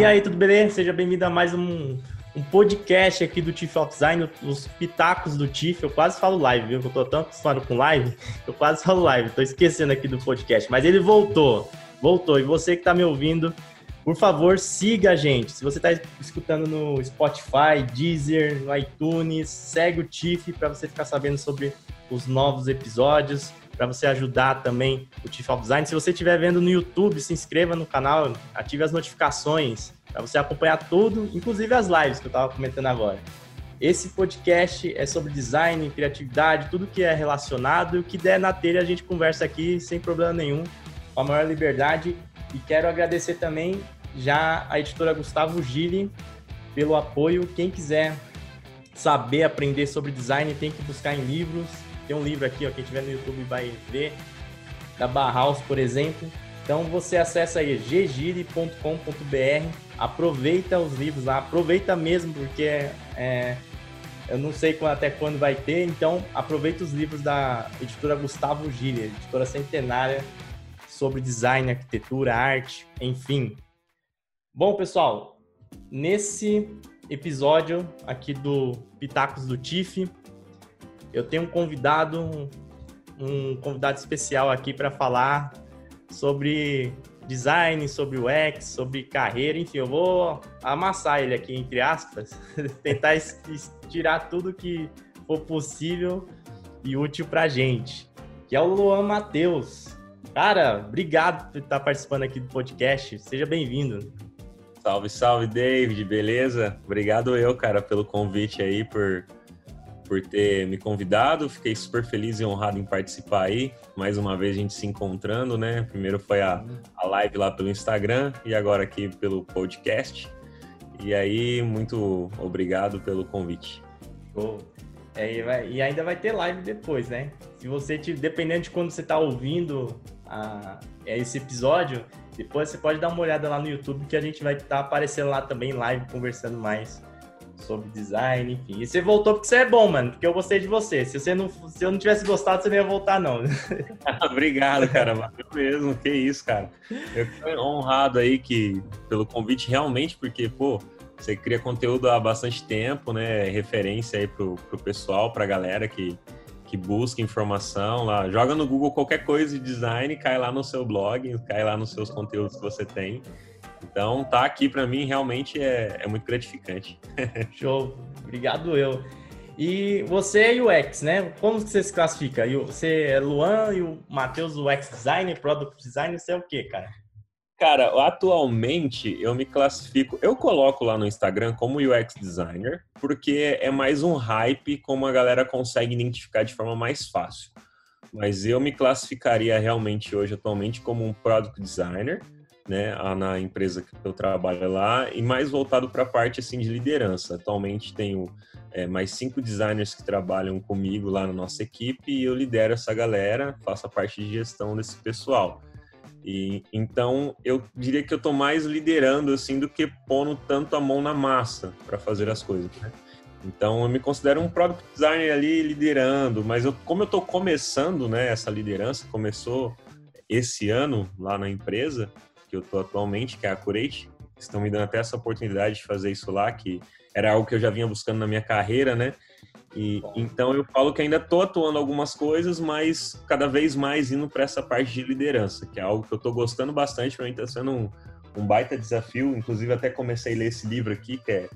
E aí, tudo beleza? Seja bem-vindo a mais um, um podcast aqui do Tiff of Design, os pitacos do Tiff. Eu quase falo live, viu? Eu tô tão acostumado com live, eu quase falo live. Tô esquecendo aqui do podcast, mas ele voltou. Voltou. E você que tá me ouvindo, por favor, siga a gente. Se você está escutando no Spotify, Deezer, no iTunes, segue o Tiff para você ficar sabendo sobre os novos episódios, para você ajudar também o Tiff Design. Se você estiver vendo no YouTube, se inscreva no canal, ative as notificações para você acompanhar tudo, inclusive as lives que eu estava comentando agora. Esse podcast é sobre design, criatividade, tudo que é relacionado e o que der na telha a gente conversa aqui sem problema nenhum, com a maior liberdade e quero agradecer também já a editora Gustavo Gili pelo apoio. Quem quiser saber, aprender sobre design, tem que buscar em livros. Tem um livro aqui, ó, quem tiver no YouTube vai ver, da Barhaus, por exemplo. Então você acessa aí ggire.com.br, aproveita os livros lá, aproveita mesmo, porque é, eu não sei até quando vai ter, então aproveita os livros da editora Gustavo Gili, editora centenária sobre design, arquitetura, arte, enfim. Bom, pessoal, nesse episódio aqui do Pitacos do TIFF, eu tenho um convidado, um convidado especial aqui para falar sobre design, sobre UX, sobre carreira, enfim, eu vou amassar ele aqui, entre aspas, tentar tirar tudo que for possível e útil para gente, que é o Luan Matheus. Cara, obrigado por estar participando aqui do podcast. Seja bem-vindo. Salve, salve, David, beleza? Obrigado eu, cara, pelo convite aí, por, por ter me convidado. Fiquei super feliz e honrado em participar aí. Mais uma vez a gente se encontrando, né? Primeiro foi a, a live lá pelo Instagram e agora aqui pelo podcast. E aí, muito obrigado pelo convite. Show. É, e ainda vai ter live depois, né? Se você, dependendo de quando você está ouvindo a, é esse episódio, depois você pode dar uma olhada lá no YouTube que a gente vai estar tá aparecendo lá também live conversando mais sobre design, enfim. E você voltou porque você é bom, mano, porque eu gostei de você. Se você não, se eu não tivesse gostado, você não ia voltar não. Obrigado, cara, valeu mesmo. Que isso, cara. Eu fico honrado aí que pelo convite realmente, porque pô, você cria conteúdo há bastante tempo, né? Referência aí pro, pro pessoal, pra galera que que busca informação lá, joga no Google qualquer coisa de design, cai lá no seu blog, cai lá nos seus conteúdos que você tem. Então, tá aqui para mim realmente é, é muito gratificante. Show, obrigado eu. E você é UX, né? Como você se classifica? Você é Luan e o Matheus UX Designer, Product Designer, você é o quê, cara? Cara, atualmente eu me classifico, eu coloco lá no Instagram como UX designer, porque é mais um hype como a galera consegue identificar de forma mais fácil. Mas eu me classificaria realmente hoje atualmente como um product designer, né, na empresa que eu trabalho lá e mais voltado para a parte assim de liderança. Atualmente tenho é, mais cinco designers que trabalham comigo lá na nossa equipe e eu lidero essa galera, faço a parte de gestão desse pessoal. E então eu diria que eu tô mais liderando assim do que pondo tanto a mão na massa para fazer as coisas. Né? Então eu me considero um product designer ali liderando, mas eu, como eu tô começando, né, essa liderança começou esse ano lá na empresa que eu tô atualmente, que é a Curate, estão me dando até essa oportunidade de fazer isso lá, que era algo que eu já vinha buscando na minha carreira, né? E, então eu falo que ainda estou atuando algumas coisas, mas cada vez mais indo para essa parte de liderança, que é algo que eu estou gostando bastante, para mim está sendo um, um, baita desafio. Inclusive até comecei a ler esse livro aqui, que é,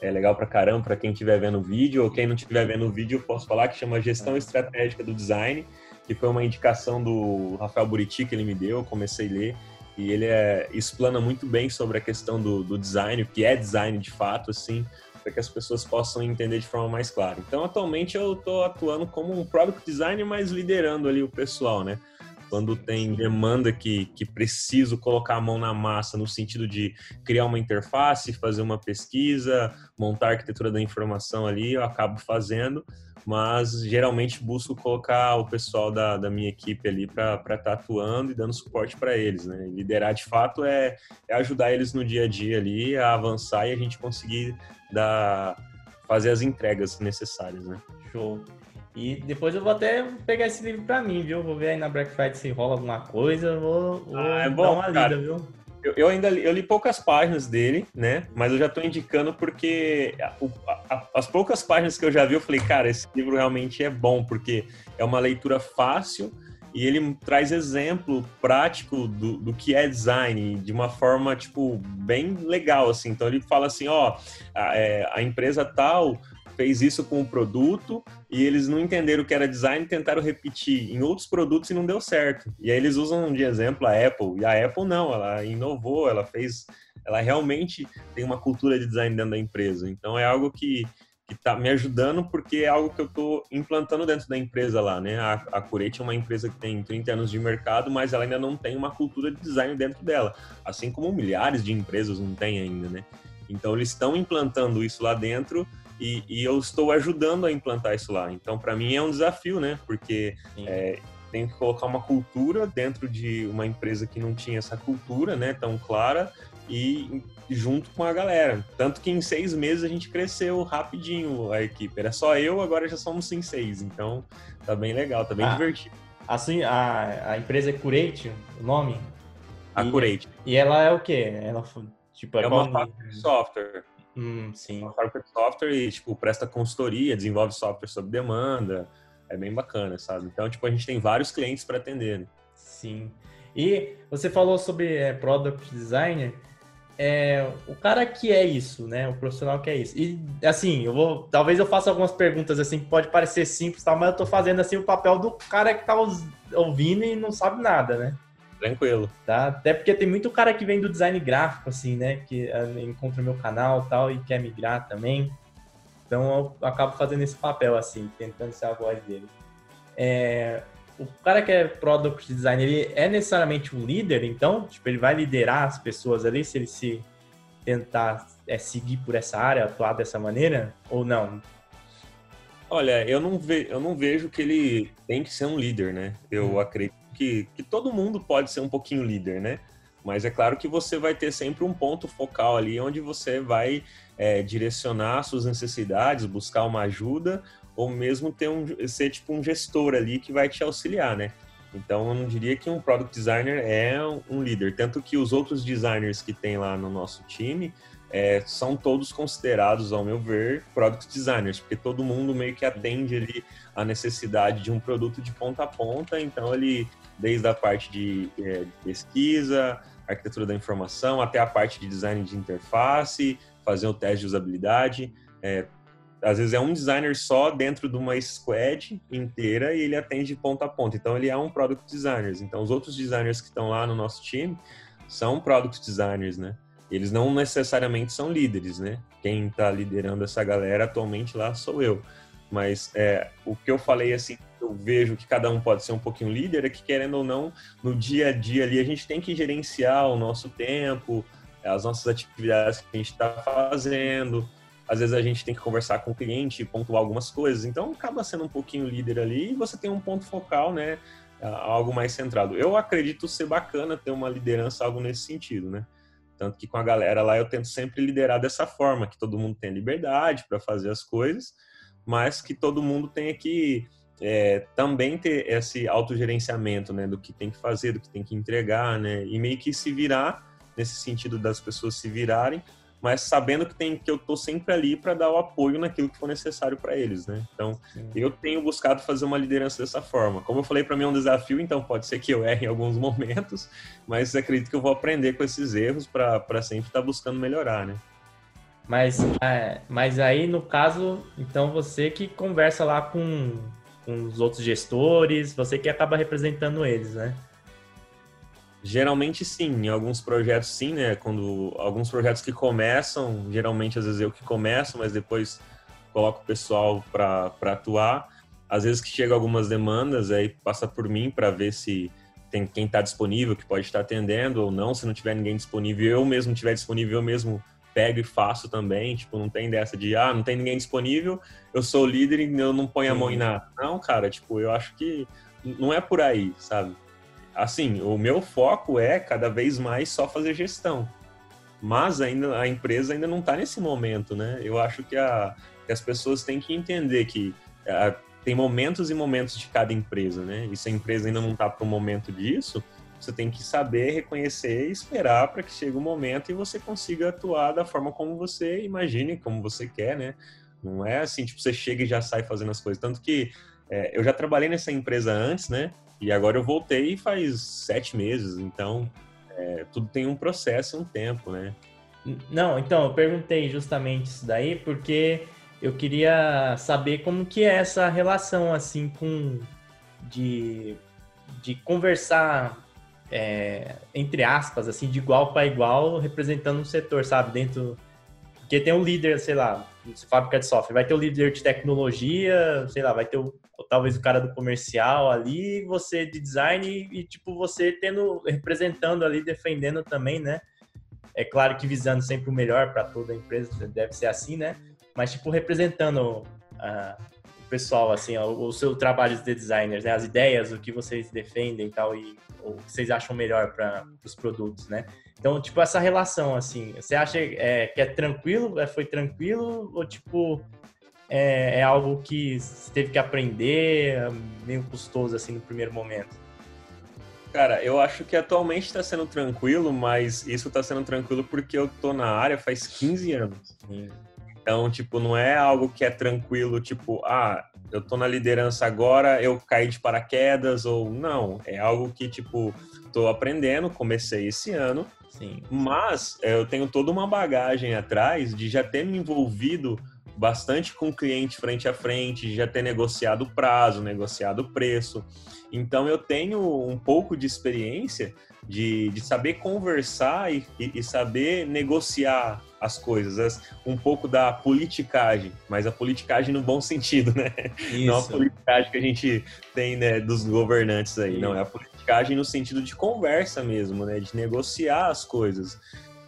é legal para caramba para quem estiver vendo o vídeo, ou quem não estiver vendo o vídeo, eu posso falar que chama Gestão Estratégica do Design, que foi uma indicação do Rafael Buriti que ele me deu, eu comecei a ler. E ele é, explana muito bem sobre a questão do, do design, o que é design de fato, assim, para que as pessoas possam entender de forma mais clara. Então, atualmente eu estou atuando como um product designer, mas liderando ali o pessoal, né? Quando tem demanda que, que preciso colocar a mão na massa no sentido de criar uma interface, fazer uma pesquisa, montar a arquitetura da informação ali, eu acabo fazendo mas geralmente busco colocar o pessoal da, da minha equipe ali para estar tá atuando e dando suporte para eles, né? Liderar de fato é, é, ajudar eles no dia a dia ali a avançar e a gente conseguir dar, fazer as entregas necessárias, né? Show. E depois eu vou até pegar esse livro para mim, viu? Vou ver aí na Black Friday se rola alguma coisa, vou, vou ah, é bom, dar uma cara. lida, viu? Eu, eu, ainda li, eu li poucas páginas dele, né? Mas eu já estou indicando porque a, a, as poucas páginas que eu já vi, eu falei, cara, esse livro realmente é bom, porque é uma leitura fácil e ele traz exemplo prático do, do que é design de uma forma, tipo, bem legal, assim. Então ele fala assim, ó, a, é, a empresa tal fez isso com o produto e eles não entenderam o que era design, tentaram repetir em outros produtos e não deu certo. E aí eles usam de exemplo a Apple, e a Apple não, ela inovou, ela fez, ela realmente tem uma cultura de design dentro da empresa. Então é algo que que está me ajudando porque é algo que eu estou implantando dentro da empresa lá, né? A, a Curete é uma empresa que tem 30 anos de mercado, mas ela ainda não tem uma cultura de design dentro dela, assim como milhares de empresas não têm ainda, né? Então eles estão implantando isso lá dentro e, e, eu estou ajudando a implantar isso lá. Então, para mim é um desafio, né? Porque é, tem que colocar uma cultura dentro de uma empresa que não tinha essa cultura, né? Tão clara e junto com a galera. Tanto que em seis meses a gente cresceu rapidinho a equipe. Era só eu, agora já somos em seis. Então, tá bem legal, tá bem ah, divertido. Assim, a, a empresa é Curate, o nome? A e, Curate. E ela é o quê? Ela, tipo, é, é uma fábrica de software. Hum, sim. De software e, tipo, presta consultoria, desenvolve software sob demanda. É bem bacana, sabe? Então, tipo, a gente tem vários clientes para atender. Né? Sim. E você falou sobre é, product designer. É, o cara que é isso, né? O profissional que é isso. E assim, eu vou. Talvez eu faça algumas perguntas assim que pode parecer simples, tá? mas eu tô fazendo assim o papel do cara que tá ouvindo e não sabe nada, né? Tranquilo. Tá? Até porque tem muito cara que vem do design gráfico, assim, né? Que ah, encontra o meu canal tal e quer migrar também. Então eu acabo fazendo esse papel, assim, tentando ser a voz dele. É, o cara que é product designer, ele é necessariamente um líder, então? Tipo, ele vai liderar as pessoas ali se ele se tentar é, seguir por essa área, atuar dessa maneira? Ou não? Olha, eu não, ve eu não vejo que ele tem que ser um líder, né? Eu hum. acredito que, que todo mundo pode ser um pouquinho líder, né? Mas é claro que você vai ter sempre um ponto focal ali onde você vai é, direcionar suas necessidades, buscar uma ajuda, ou mesmo ter um, ser tipo um gestor ali que vai te auxiliar, né? Então eu não diria que um product designer é um líder, tanto que os outros designers que tem lá no nosso time é, são todos considerados, ao meu ver, product designers, porque todo mundo meio que atende ali a necessidade de um produto de ponta a ponta, então ele desde a parte de, é, de pesquisa, arquitetura da informação, até a parte de design de interface, fazer o teste de usabilidade. É, às vezes é um designer só dentro de uma squad inteira e ele atende de ponta a ponta. Então ele é um product designer. Então os outros designers que estão lá no nosso time são product designers, né? Eles não necessariamente são líderes, né? Quem está liderando essa galera atualmente lá sou eu. Mas é, o que eu falei assim eu vejo que cada um pode ser um pouquinho líder, é que querendo ou não, no dia a dia ali a gente tem que gerenciar o nosso tempo, as nossas atividades que a gente está fazendo. Às vezes a gente tem que conversar com o cliente, pontuar algumas coisas. Então acaba sendo um pouquinho líder ali e você tem um ponto focal, né? Algo mais centrado. Eu acredito ser bacana ter uma liderança, algo nesse sentido, né? Tanto que com a galera lá eu tento sempre liderar dessa forma, que todo mundo tenha liberdade para fazer as coisas, mas que todo mundo tenha que é, também ter esse autogerenciamento, né, do que tem que fazer, do que tem que entregar, né, e meio que se virar nesse sentido das pessoas se virarem, mas sabendo que tem que eu tô sempre ali para dar o apoio naquilo que for necessário para eles, né? Então, Sim. eu tenho buscado fazer uma liderança dessa forma. Como eu falei, para mim é um desafio, então pode ser que eu erre em alguns momentos, mas acredito que eu vou aprender com esses erros para sempre estar tá buscando melhorar, né? Mas, é, mas aí, no caso, então você que conversa lá com com os outros gestores, você que acaba representando eles, né? Geralmente sim, em alguns projetos sim, né? Quando alguns projetos que começam, geralmente às vezes eu que começo, mas depois coloco o pessoal para atuar. Às vezes que chega algumas demandas, aí passa por mim para ver se tem quem está disponível, que pode estar atendendo ou não. Se não tiver ninguém disponível, eu mesmo tiver disponível, eu mesmo pego e faço também. Tipo, não tem dessa de, ah, não tem ninguém disponível, eu sou o líder e eu não ponho a mão em nada. Não, cara, tipo, eu acho que não é por aí, sabe? Assim, o meu foco é cada vez mais só fazer gestão. Mas ainda a empresa ainda não está nesse momento, né? Eu acho que, a, que as pessoas têm que entender que a, tem momentos e momentos de cada empresa, né? E se a empresa ainda não está para o momento disso, Você tem que saber reconhecer e esperar para que chegue o um momento e você consiga atuar da forma como você imagine, como você quer, né? Não é assim, tipo, você chega e já sai fazendo as coisas. Tanto que é, eu já trabalhei nessa empresa antes, né? E agora eu voltei faz sete meses. Então, é, tudo tem um processo, um tempo, né? Não, então, eu perguntei justamente isso daí porque eu queria saber como que é essa relação, assim, com... De, de conversar, é, entre aspas, assim, de igual para igual, representando um setor, sabe? Dentro... Porque tem um líder, sei lá, fábrica de software, vai ter o líder de tecnologia, sei lá, vai ter o, talvez o cara do comercial ali, você de design e, tipo, você tendo, representando ali, defendendo também, né? É claro que visando sempre o melhor para toda a empresa, deve ser assim, né? Mas, tipo, representando uh, pessoal, assim, o, o, seu trabalho de designers, né? As ideias, o que vocês defendem e tal, e o que vocês acham melhor para os produtos, né? Então, tipo, essa relação, assim, você acha é, que é tranquilo, é, foi tranquilo, ou tipo, é, é, algo que você teve que aprender, é meio custoso, assim, no primeiro momento? Cara, eu acho que atualmente está sendo tranquilo, mas isso está sendo tranquilo porque eu tô na área faz 15 anos. Sim. Então, tipo, não é algo que é tranquilo, tipo, ah, eu tô na liderança agora, eu caí de paraquedas, ou não. É algo que, tipo, tô aprendendo, comecei esse ano, Sim. Mas eu tenho toda uma bagagem atrás de já ter me envolvido bastante com o cliente frente a frente, já ter negociado o prazo, negociado o preço. Então eu tenho um pouco de experiência de, de saber conversar e, e, saber negociar as coisas, um pouco da politicagem, mas a politicagem no bom sentido, né? Isso. Não a politicagem que a gente tem né, dos governantes aí, Isso. não, é a politicagem no sentido de conversa mesmo, né? De negociar as coisas.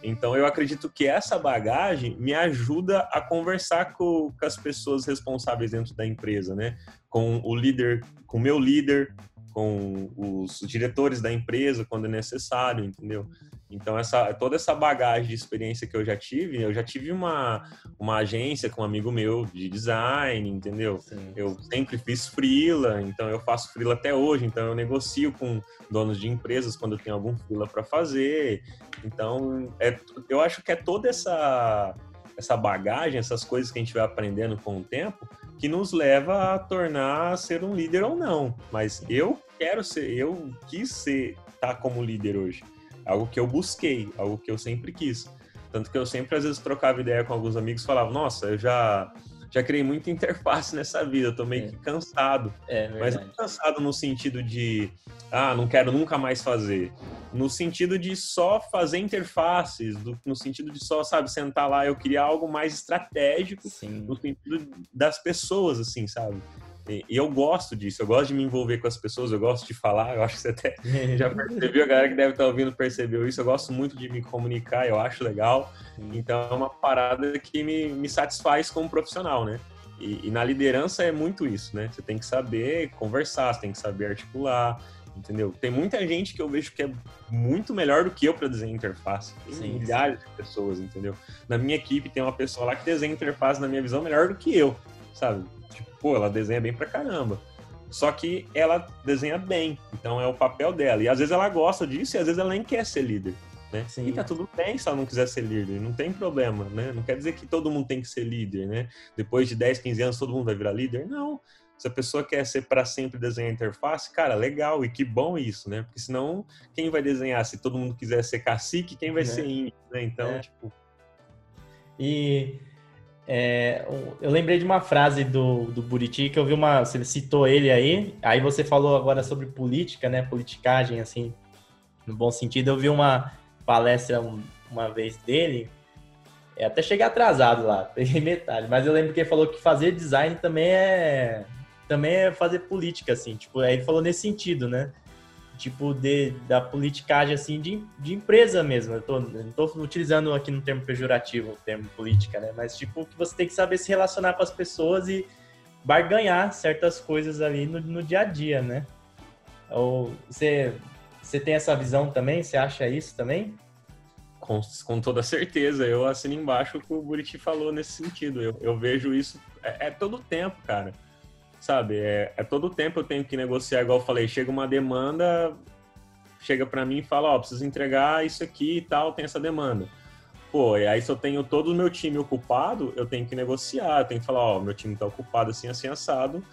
Então eu acredito que essa bagagem me ajuda a conversar com, com as pessoas responsáveis dentro da empresa, né? Com o líder, com o meu líder, com os diretores da empresa quando é necessário, entendeu? Então, essa, toda essa bagagem de experiência que eu já tive, eu já tive uma, uma agência com um amigo meu de design, entendeu? Sim. Eu sempre fiz freela, então eu faço freela até hoje, então eu negocio com donos de empresas quando eu tenho algum freela para fazer. Então, é, eu acho que é toda essa, essa bagagem, essas coisas que a gente vai aprendendo com o tempo, que nos leva a tornar ser um líder ou não. Mas eu quero ser, eu quis ser, estar tá como líder hoje algo que eu busquei, algo que eu sempre quis. Tanto que eu sempre, às vezes, trocava ideia com alguns amigos e falava, nossa, eu já, já criei muita interface nessa vida, eu tô meio é. que cansado. É, Mas não cansado no sentido de, ah, não quero nunca mais fazer. No sentido de só fazer interfaces, do, no sentido de só, sabe, sentar lá, eu queria algo mais estratégico, Sim. no sentido das pessoas, assim, sabe? E, eu gosto disso, eu gosto de me envolver com as pessoas, eu gosto de falar, eu acho que você até já percebeu, a galera que deve estar ouvindo percebeu isso, eu gosto muito de me comunicar, eu acho legal. Então é uma parada que me, me satisfaz como profissional, né? E, e, na liderança é muito isso, né? Você tem que saber conversar, você tem que saber articular, entendeu? Tem muita gente que eu vejo que é muito melhor do que eu para desenhar interface. Tem sim, milhares sim. de pessoas, entendeu? Na minha equipe tem uma pessoa lá que desenha interface, na minha visão, melhor do que eu, sabe? Pô, ela desenha bem pra caramba. Só que ela desenha bem, então é o papel dela. E às vezes ela gosta disso e às vezes ela nem quer ser líder. Né? Sim. E tá tudo bem se ela não quiser ser líder, não tem problema, né? Não quer dizer que todo mundo tem que ser líder, né? Depois de 10, 15 anos todo mundo vai virar líder? Não. Se a pessoa quer ser para sempre desenhar interface, cara, legal, e que bom isso, né? Porque senão, quem vai desenhar? Se todo mundo quiser ser cacique, quem vai é. ser índio, né? Então, é. tipo... E é, eu lembrei de uma frase do, do Buriti que eu vi uma. Você citou ele aí, aí você falou agora sobre política, né? Politicagem, assim, no bom sentido. Eu vi uma palestra uma vez dele, é, até cheguei atrasado lá, peguei metade, mas eu lembro que ele falou que fazer design também é também é fazer política, assim, tipo, aí ele falou nesse sentido, né? Tipo de, da politicagem assim de, de empresa mesmo. Eu tô, não estou utilizando aqui no termo pejorativo o termo política, né? Mas tipo que você tem que saber se relacionar com as pessoas e barganhar certas coisas ali no, no dia a dia, né? Ou você, você tem essa visão também? Você acha isso também? Com, com toda certeza, eu assino embaixo o que o Buriti falou nesse sentido. Eu, eu vejo isso é, é todo tempo, cara sabe? É, é todo tempo eu tenho que negociar, igual eu falei, chega uma demanda, chega para mim e fala, ó, oh, preciso entregar isso aqui e tal, tem essa demanda. Pô, e aí se eu tenho todo o meu time ocupado, eu tenho que negociar, eu tenho que falar, ó, oh, meu time tá ocupado assim, assim, assado,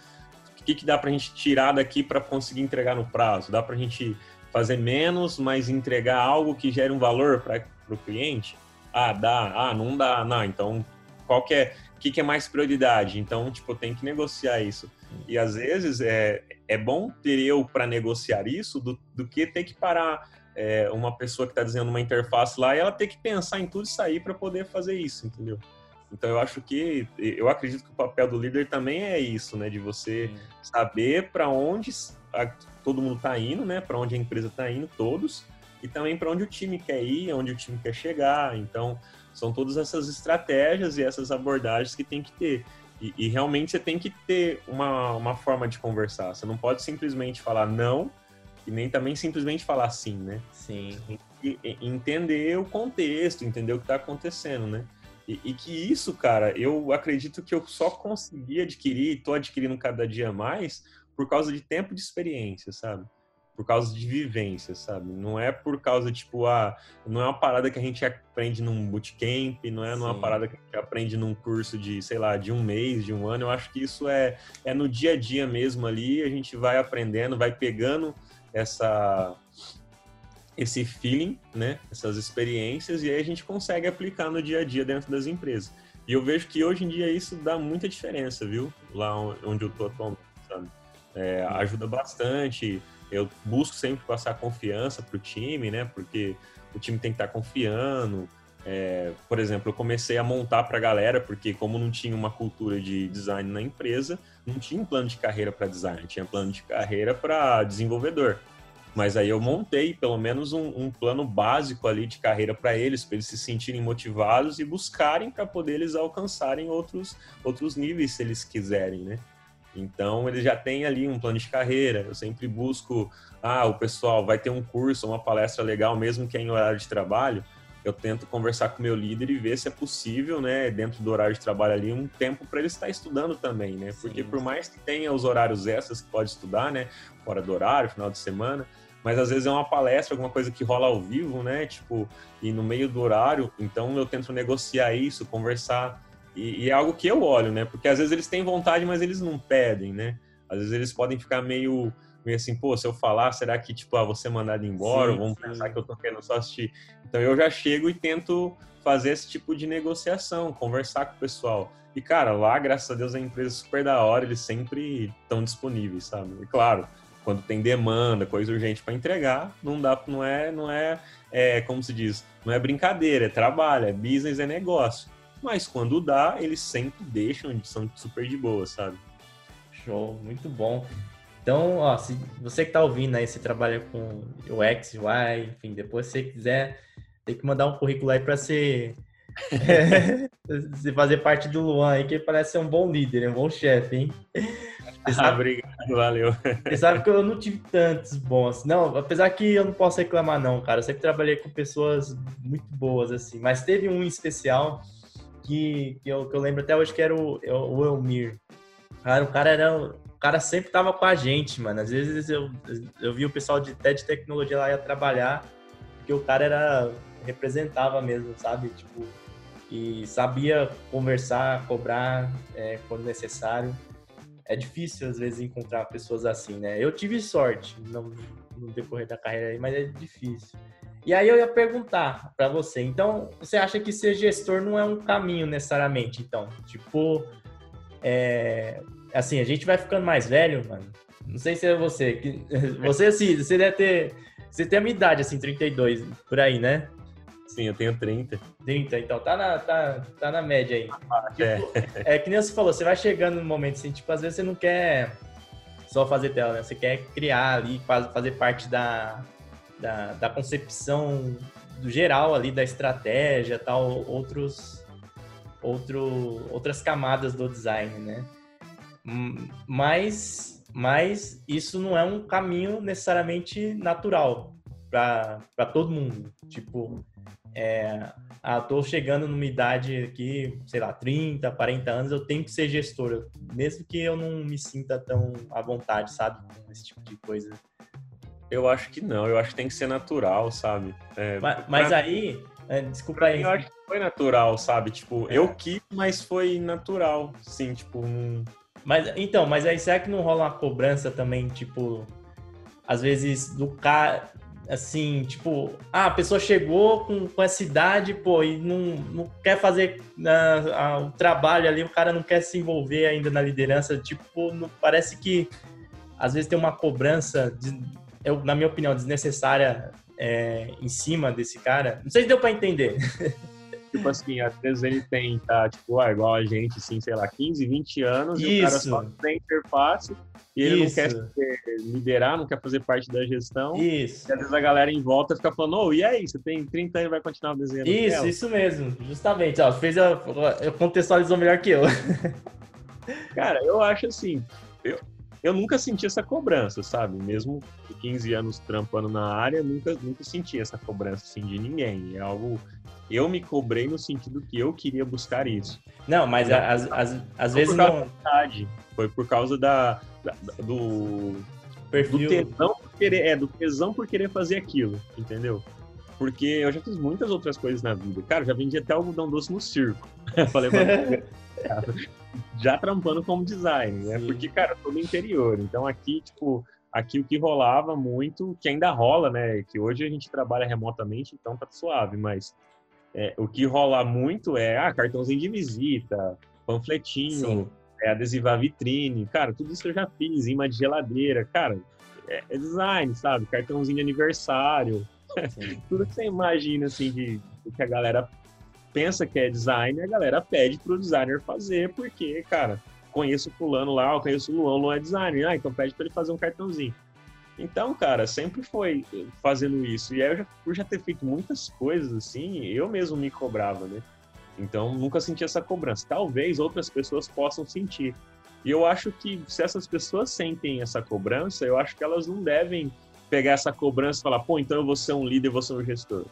o que, que dá pra gente tirar daqui para conseguir entregar no prazo? Dá pra gente fazer menos, mas entregar algo que gere um valor para o cliente? Ah, dá. Ah, não dá. Não, então qual que é, o que, que é mais prioridade? Então, tipo, tem que negociar isso. E às vezes é, é bom ter eu para negociar isso do, do que ter que parar é, uma pessoa que está dizendo uma interface lá e ela ter que pensar em tudo isso aí para poder fazer isso, entendeu? Então eu acho que eu acredito que o papel do líder também é isso, né, de você saber para onde a, todo mundo está indo, né, para onde a empresa está indo, todos, e também para onde o time quer ir, onde o time quer chegar. Então são todas essas estratégias e essas abordagens que tem que ter. E, e realmente você tem que ter uma, uma forma de conversar. Você não pode simplesmente falar não e nem também simplesmente falar sim, né? Sim. E, e entender o contexto, entender o que está acontecendo, né? E, e, que isso, cara, eu acredito que eu só consegui adquirir, estou adquirindo cada dia mais por causa de tempo de experiência, sabe? Por causa de vivência, sabe? Não é por causa, tipo, ah, não é uma parada que a gente aprende num bootcamp, não é numa parada que a gente aprende num curso de, sei lá, de um mês, de um ano. Eu acho que isso é, é no dia a dia mesmo ali, a gente vai aprendendo, vai pegando essa esse feeling, né? Essas experiências, e aí a gente consegue aplicar no dia a dia dentro das empresas. E eu vejo que hoje em dia isso dá muita diferença, viu? Lá onde eu tô atualmente, sabe? É, ajuda bastante eu busco sempre passar confiança para o time, né? Porque o time tem que estar tá confiando. É, por exemplo, eu comecei a montar para a galera, porque como não tinha uma cultura de design na empresa, não tinha um plano de carreira para design, tinha plano de carreira para desenvolvedor. Mas aí eu montei pelo menos um, um plano básico ali de carreira para eles, para eles se sentirem motivados e buscarem para poder eles alcançarem outros, outros níveis se eles quiserem, né? Então, ele já tem ali um plano de carreira. Eu sempre busco, ah, o pessoal vai ter um curso, uma palestra legal, mesmo que é em horário de trabalho. Eu tento conversar com o meu líder e ver se é possível, né, dentro do horário de trabalho ali, um tempo para ele estar estudando também, né? Porque Sim. por mais que tenha os horários extras que pode estudar, né, fora do horário, final de semana, mas às vezes é uma palestra, alguma coisa que rola ao vivo, né? Tipo, e no meio do horário, então eu tento negociar isso, conversar e, e, é algo que eu olho, né? Porque às vezes eles têm vontade, mas eles não pedem, né? Às vezes eles podem ficar meio, meio assim, pô, se eu falar, será que, tipo, ah, vou ser mandado embora? Sim, vão sim. pensar que eu tô querendo só assistir. Então eu já chego e tento fazer esse tipo de negociação, conversar com o pessoal. E, cara, lá, graças a Deus, a empresa é super da hora, eles sempre estão disponíveis, sabe? E claro, quando tem demanda, coisa urgente para entregar, não dá, não é, não é, é, como se diz, não é brincadeira, é trabalho, é business, é negócio. Mas quando dá, eles sempre deixam, são super de boa, sabe? Show, muito bom. Então, ó, se você que tá ouvindo aí, você trabalha com UX, UI, enfim, depois se você quiser, tem que mandar um currículo aí para você, você fazer parte do Luan aí, que ele parece ser um bom líder, um bom chefe, hein? Você sabe, ah, obrigado, valeu. Você sabe que eu não tive tantos bons. Não, apesar que eu não posso reclamar, não, cara. Eu sempre trabalhei com pessoas muito boas, assim. Mas teve um em especial que, que, eu, que eu lembro até hoje que era o, o Elmir. Cara, o cara era. O cara sempre tava com a gente, mano. Às vezes eu, eu vi o pessoal de, até de tecnologia lá ia trabalhar, porque o cara era. representava mesmo, sabe? Tipo, e sabia conversar, cobrar é, quando necessário. É difícil, às vezes, encontrar pessoas assim, né? Eu tive sorte no, no decorrer da carreira aí, mas é difícil. E aí eu ia perguntar para você, então, você acha que ser gestor não é um caminho necessariamente, então? Tipo, é, assim, a gente vai ficando mais velho, mano. Não sei se é você, que, você assim, você deve ter, você tem a minha idade, assim, 32, por aí, né? Sim, eu tenho 30. 30, então tá na, tá, tá na média aí. Ah, tipo, é. é que nem você falou, você vai chegando no momento assim, tipo, às vezes você não quer só fazer tela, né? Você quer criar ali, fazer parte da, da, da concepção do geral ali da estratégia, tal, outros, outro, outras camadas do design, né? Mas, mas isso não é um caminho necessariamente natural para todo mundo. Tipo, é, ah, tô chegando numa idade aqui, sei lá, 30, 40 anos, eu tenho que ser gestor, mesmo que eu não me sinta tão à vontade, sabe, com esse tipo de coisa. Eu acho que não, eu acho que tem que ser natural, sabe? É, mas, mas pra... aí, é, desculpa aí. Eu acho que foi natural, sabe? Tipo, é. eu quis, mas foi natural, sim, tipo. Um... Mas então, mas aí será que não rola uma cobrança também, tipo, às vezes do cara, assim, tipo, ah, a pessoa chegou com, com essa idade, pô, e não, não quer fazer uh, uh, o trabalho ali, o cara não quer se envolver ainda na liderança, tipo, não, parece que às vezes tem uma cobrança, de, eu, na minha opinião, desnecessária é, em cima desse cara. Não sei se deu para entender. Tipo assim, às vezes ele tem, tá, tipo, ah, igual a gente, assim, sei lá, 15, 20 anos, Isso. e o cara só tem interface, e ele Isso. não quer liderar, não quer fazer parte da gestão. Isso. E às vezes a galera em volta fica falando, ô, oh, e aí, você tem 30 anos e vai continuar desenhando? Isso, isso mesmo, justamente. Ó, fez a, eu contextualizou melhor que eu. Cara, eu acho assim, eu, eu nunca senti essa cobrança, sabe? Mesmo 15 anos trampando na área, nunca, nunca senti essa cobrança assim, de ninguém. É algo. Eu me cobrei no sentido que eu queria buscar isso. Não, mas às, vezes não. Vontade, foi por causa da, da do. Perfil. Do tesão por querer, é, do tesão por querer fazer aquilo, entendeu? Porque eu já fiz muitas outras coisas na vida. Cara, já vendi até algodão doce no circo. Falei, já trampando como design, né? Sim. Porque, cara, eu tô no interior. Então aqui, tipo, aqui o que rolava muito, que ainda rola, né? Que hoje a gente trabalha remotamente, então tá suave, mas é, o que rola muito é ah, cartãozinho de visita, panfletinho, é, adesivar vitrine, cara, tudo isso eu já fiz, imã de geladeira, cara, é, é design, sabe? Cartãozinho de aniversário, tudo que você imagina, assim, de, de que a galera pensa que é design, a galera pede pro designer fazer, porque, cara, conheço o fulano lá, eu conheço o Luan, o Luan é designer, ah, então pede para ele fazer um cartãozinho. Então, cara, sempre foi fazendo isso. E aí eu já, por já ter feito muitas coisas assim, eu mesmo me cobrava, né? Então, nunca senti essa cobrança. Talvez outras pessoas possam sentir. E eu acho que se essas pessoas sentem essa cobrança, eu acho que elas não devem pegar essa cobrança e falar, pô, então eu vou ser um líder, eu vou ser um gestor.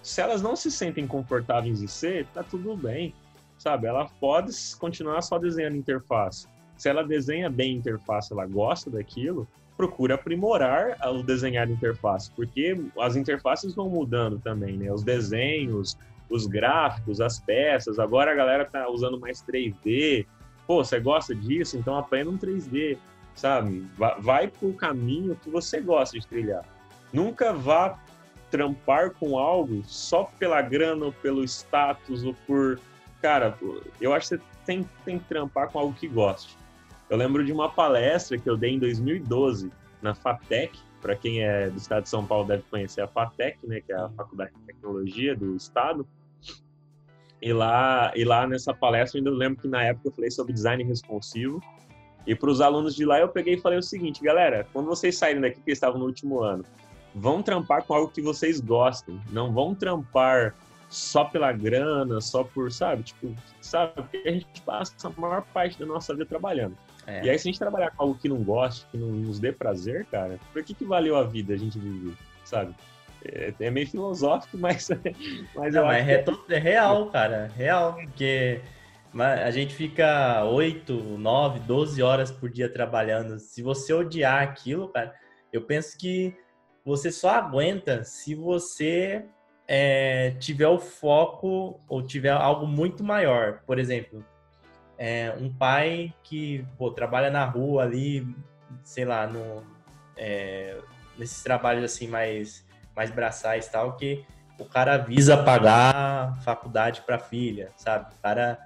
Se elas não se sentem confortáveis em ser, tá tudo bem, sabe? Ela pode continuar só desenhando interface. Se ela desenha bem interface, ela gosta daquilo, procura aprimorar o desenhar de interface, porque as interfaces vão mudando também, né? Os desenhos, os gráficos, as peças. Agora a galera tá usando mais 3D. Pô, você gosta disso? Então aprenda um 3D, sabe? Vai, vai pro caminho que você gosta de trilhar. Nunca vá trampar com algo só pela grana ou pelo status ou por. Cara, eu acho que você tem, tem que trampar com algo que goste. Eu lembro de uma palestra que eu dei em 2012 na FATEC. Para quem é do estado de São Paulo deve conhecer a FATEC, né, que é a Faculdade de Tecnologia do estado. E lá, e lá nessa palestra, eu ainda lembro que na época eu falei sobre design responsivo. E para os alunos de lá eu peguei e falei o seguinte, galera, quando vocês saírem daqui, que estavam no último ano, vão trampar com algo que vocês gostem. Não vão trampar só pela grana, só por, sabe? Tipo, sabe? Porque a gente passa a maior parte da nossa vida trabalhando. É. E aí, se a gente trabalhar com algo que não gosta, que não nos dê prazer, cara, por que, que valeu a vida a gente viver, sabe? É, é meio filosófico, mas, mas não, é, é, é real, cara. Real, porque a gente fica 8, 9, 12 horas por dia trabalhando. Se você odiar aquilo, cara, eu penso que você só aguenta se você é, tiver o foco ou tiver algo muito maior. Por exemplo, é, um pai que pô, trabalha na rua ali, sei lá, no, é, nesses trabalhos assim mais, mais braçais tal, que o cara visa pagar faculdade para filha, sabe? O cara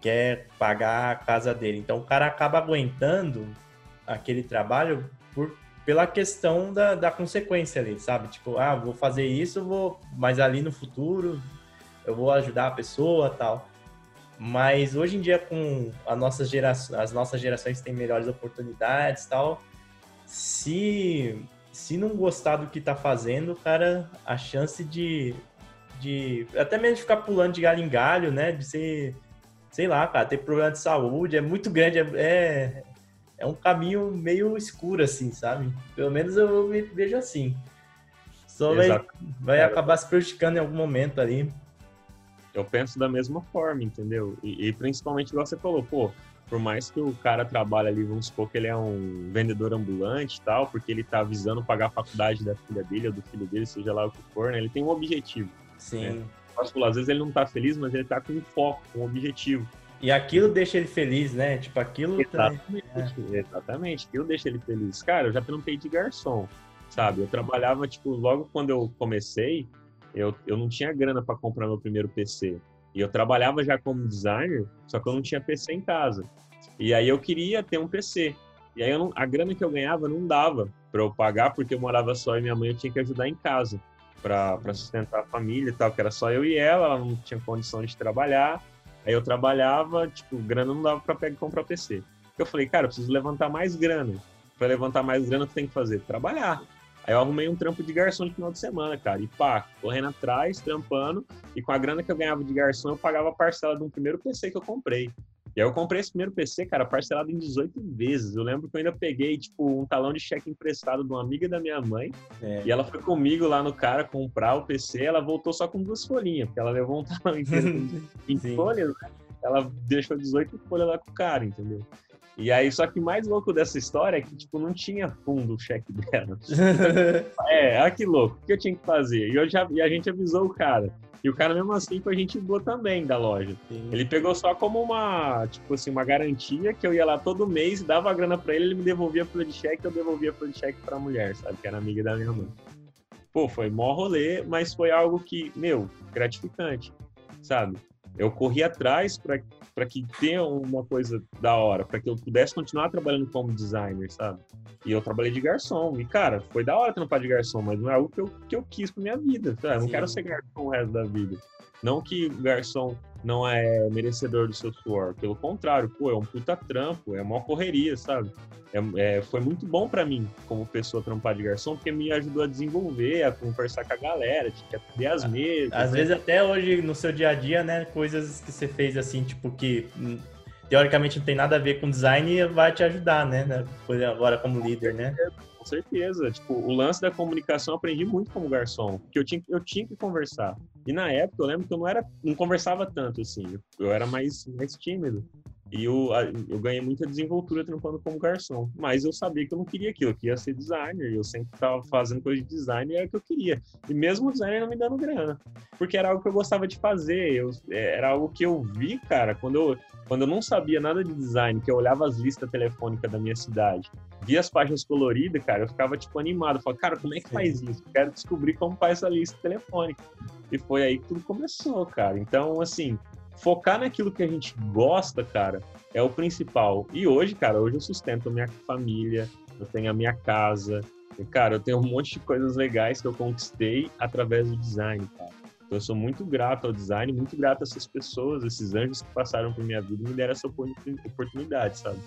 quer pagar a casa dele. Então o cara acaba aguentando aquele trabalho por pela questão da, da consequência ali, sabe? Tipo, ah, vou fazer isso, vou, mas ali no futuro eu vou ajudar a pessoa tal. Mas hoje em dia, com a nossa geração, as nossas gerações têm melhores oportunidades tal, se, se não gostar do que tá fazendo, cara, a chance de, de até mesmo de ficar pulando de galho em galho, né? De ser, sei lá, cara, ter problema de saúde é muito grande, é, é é um caminho meio escuro, assim, sabe? Pelo menos eu me vejo assim. Só vai, vai acabar se prejudicando em algum momento ali. Eu penso da mesma forma, entendeu? E, e principalmente, igual você falou, pô, por mais que o cara trabalhe ali, vamos supor que ele é um vendedor ambulante e tal, porque ele tá visando pagar a faculdade da filha dele ou do filho dele, seja lá o que for, né? Ele tem um objetivo. Sim. Né? Às vezes ele não tá feliz, mas ele tá com um foco, com um objetivo. E aquilo deixa ele feliz, né? Tipo, aquilo. Exatamente, também... exatamente. Aquilo deixa ele feliz. Cara, eu já trampei de garçom, sabe? Eu trabalhava, tipo, logo quando eu comecei, eu, eu não tinha grana para comprar meu primeiro PC. E eu trabalhava já como designer, só que eu não tinha PC em casa. E aí eu queria ter um PC. E aí não, a grana que eu ganhava não dava para eu pagar, porque eu morava só e minha mãe tinha que ajudar em casa para sustentar a família e tal, que era só eu e ela, ela não tinha condição de trabalhar. Aí eu trabalhava, tipo, grana não dava para pegar e comprar PC. Eu falei, cara, eu preciso levantar mais grana. Para levantar mais grana, que tem que fazer? Trabalhar. Aí eu arrumei um trampo de garçom de final de semana, cara. E pá, correndo atrás, trampando. E com a grana que eu ganhava de garçom, eu pagava a parcela de um primeiro PC que eu comprei. E aí eu comprei esse primeiro PC, cara, parcelado em 18 vezes. Eu lembro que eu ainda peguei, tipo, um talão de cheque emprestado de uma amiga da minha mãe. É. E ela foi comigo lá no cara comprar o PC. Ela voltou só com duas folhinhas, porque ela levou um talão inteiro em folhas, né? Ela deixou 18 folhas lá com o cara, entendeu? E aí, só que o mais louco dessa história é que, tipo, não tinha fundo o cheque dela. é, olha que louco. O que eu tinha que fazer? E, eu já, e a gente avisou o cara. E o cara, mesmo assim, foi gente boa também da loja. Sim. Ele pegou só como uma, tipo assim, uma garantia que eu ia lá todo mês, dava a grana pra ele, ele me devolvia a folha de cheque, eu devolvia a folha de cheque pra mulher, sabe? Que era amiga da minha mãe. Pô, foi mó rolê, mas foi algo que, meu, gratificante, sabe? Eu corri atrás para que tenha uma coisa da hora, para que eu pudesse continuar trabalhando como designer, sabe? E eu trabalhei de garçom. E, cara, foi da hora trampar de garçom, mas não é algo que eu, que eu quis pra minha vida. Sabe? Eu não quero ser garçom o resto da vida. Não que garçom não é merecedor do seu suor. Pelo contrário, pô, é um puta trampo, é uma correria, sabe? É, é, foi muito bom para mim, como pessoa trampar de garçom, porque me ajudou a desenvolver, a conversar com a galera, tinha que atender as mesas. Às né? vezes até hoje, no seu dia a dia, né, coisas que você fez assim, tipo, que hum, teoricamente não tem nada a ver com design, vai te ajudar, né? né agora como líder, né? Com certeza. Tipo, o lance da comunicação eu aprendi muito como garçom, porque eu tinha, eu tinha que conversar. E na época eu lembro que eu não era, não conversava tanto assim, eu era mais, mais tímido. E eu, eu ganhei muita desenvoltura trampando como garçom. Mas eu sabia que eu não queria aquilo, eu queria ser designer. Eu sempre estava fazendo coisa de design e era o que eu queria. E mesmo o designer não me dando grana. Porque era algo que eu gostava de fazer. Eu, é, era algo que eu vi, cara, quando eu, quando eu não sabia nada de design, que eu olhava as listas telefônicas da minha cidade, via as páginas coloridas, cara, eu ficava, tipo, animado. Eu falava, cara, como é que faz isso? Eu quero descobrir como faz essa lista telefônica. E foi aí que tudo começou, cara. Então, assim, focar naquilo que a gente gosta, cara, é o principal. E hoje, cara, hoje eu sustento a minha família, eu tenho a minha casa, e, cara, eu tenho um monte de coisas legais que eu conquistei através do design, cara. Então, eu sou muito grato ao design, muito grato a essas pessoas, esses anjos que passaram por minha vida e me deram essa oportunidade, sabe?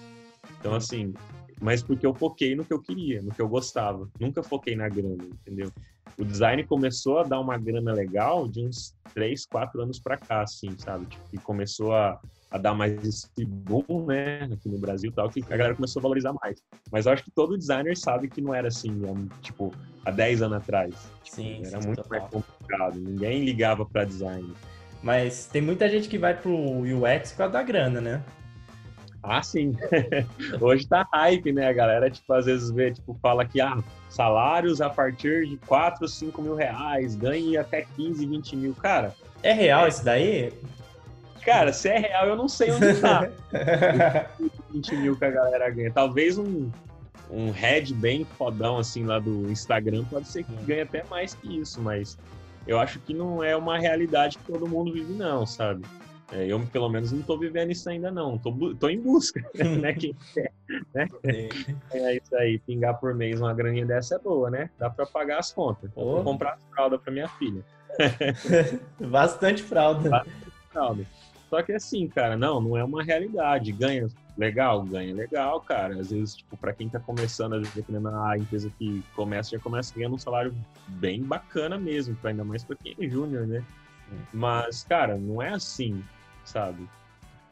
Então, assim, mas porque eu foquei no que eu queria, no que eu gostava. Nunca foquei na grana, entendeu? O design começou a dar uma grana legal de uns 3, 4 anos para cá, assim, sabe? Tipo, e começou a, a dar mais esse boom, né, aqui no Brasil e tal, que a galera começou a valorizar mais. Mas eu acho que todo designer sabe que não era assim, tipo, há 10 anos atrás. Tipo, sim, era sim, muito total. mais complicado. Ninguém ligava para design. Mas tem muita gente que vai pro UX por causa da grana, né? Ah, sim. Hoje tá hype, né? A galera, tipo, às vezes vê, tipo, fala que, ah, salários a partir de 4, 5 mil reais, ganhe até 15, 20 mil. Cara. É real é... isso daí? Cara, se é real, eu não sei onde tá. 20 mil que a galera ganha. Talvez um, um head bem fodão, assim, lá do Instagram, pode ser que ganhe até mais que isso, mas eu acho que não é uma realidade que todo mundo vive, não, sabe? É, eu, pelo menos, não estou vivendo isso ainda, não. Estou em busca, né? Quem quer, né? É isso aí. Pingar por mês uma graninha dessa é boa, né? Dá para pagar as contas. Oh. Vou comprar fralda para minha filha. Bastante fralda. Bastante fralda. Só que assim, cara, não, não é uma realidade. Ganha legal, ganha legal, cara. Às vezes, tipo, para quem tá começando, dependendo da empresa que começa, já começa ganhando um salário bem bacana mesmo, ainda mais para quem é júnior, né? Mas, cara, não é assim sabe?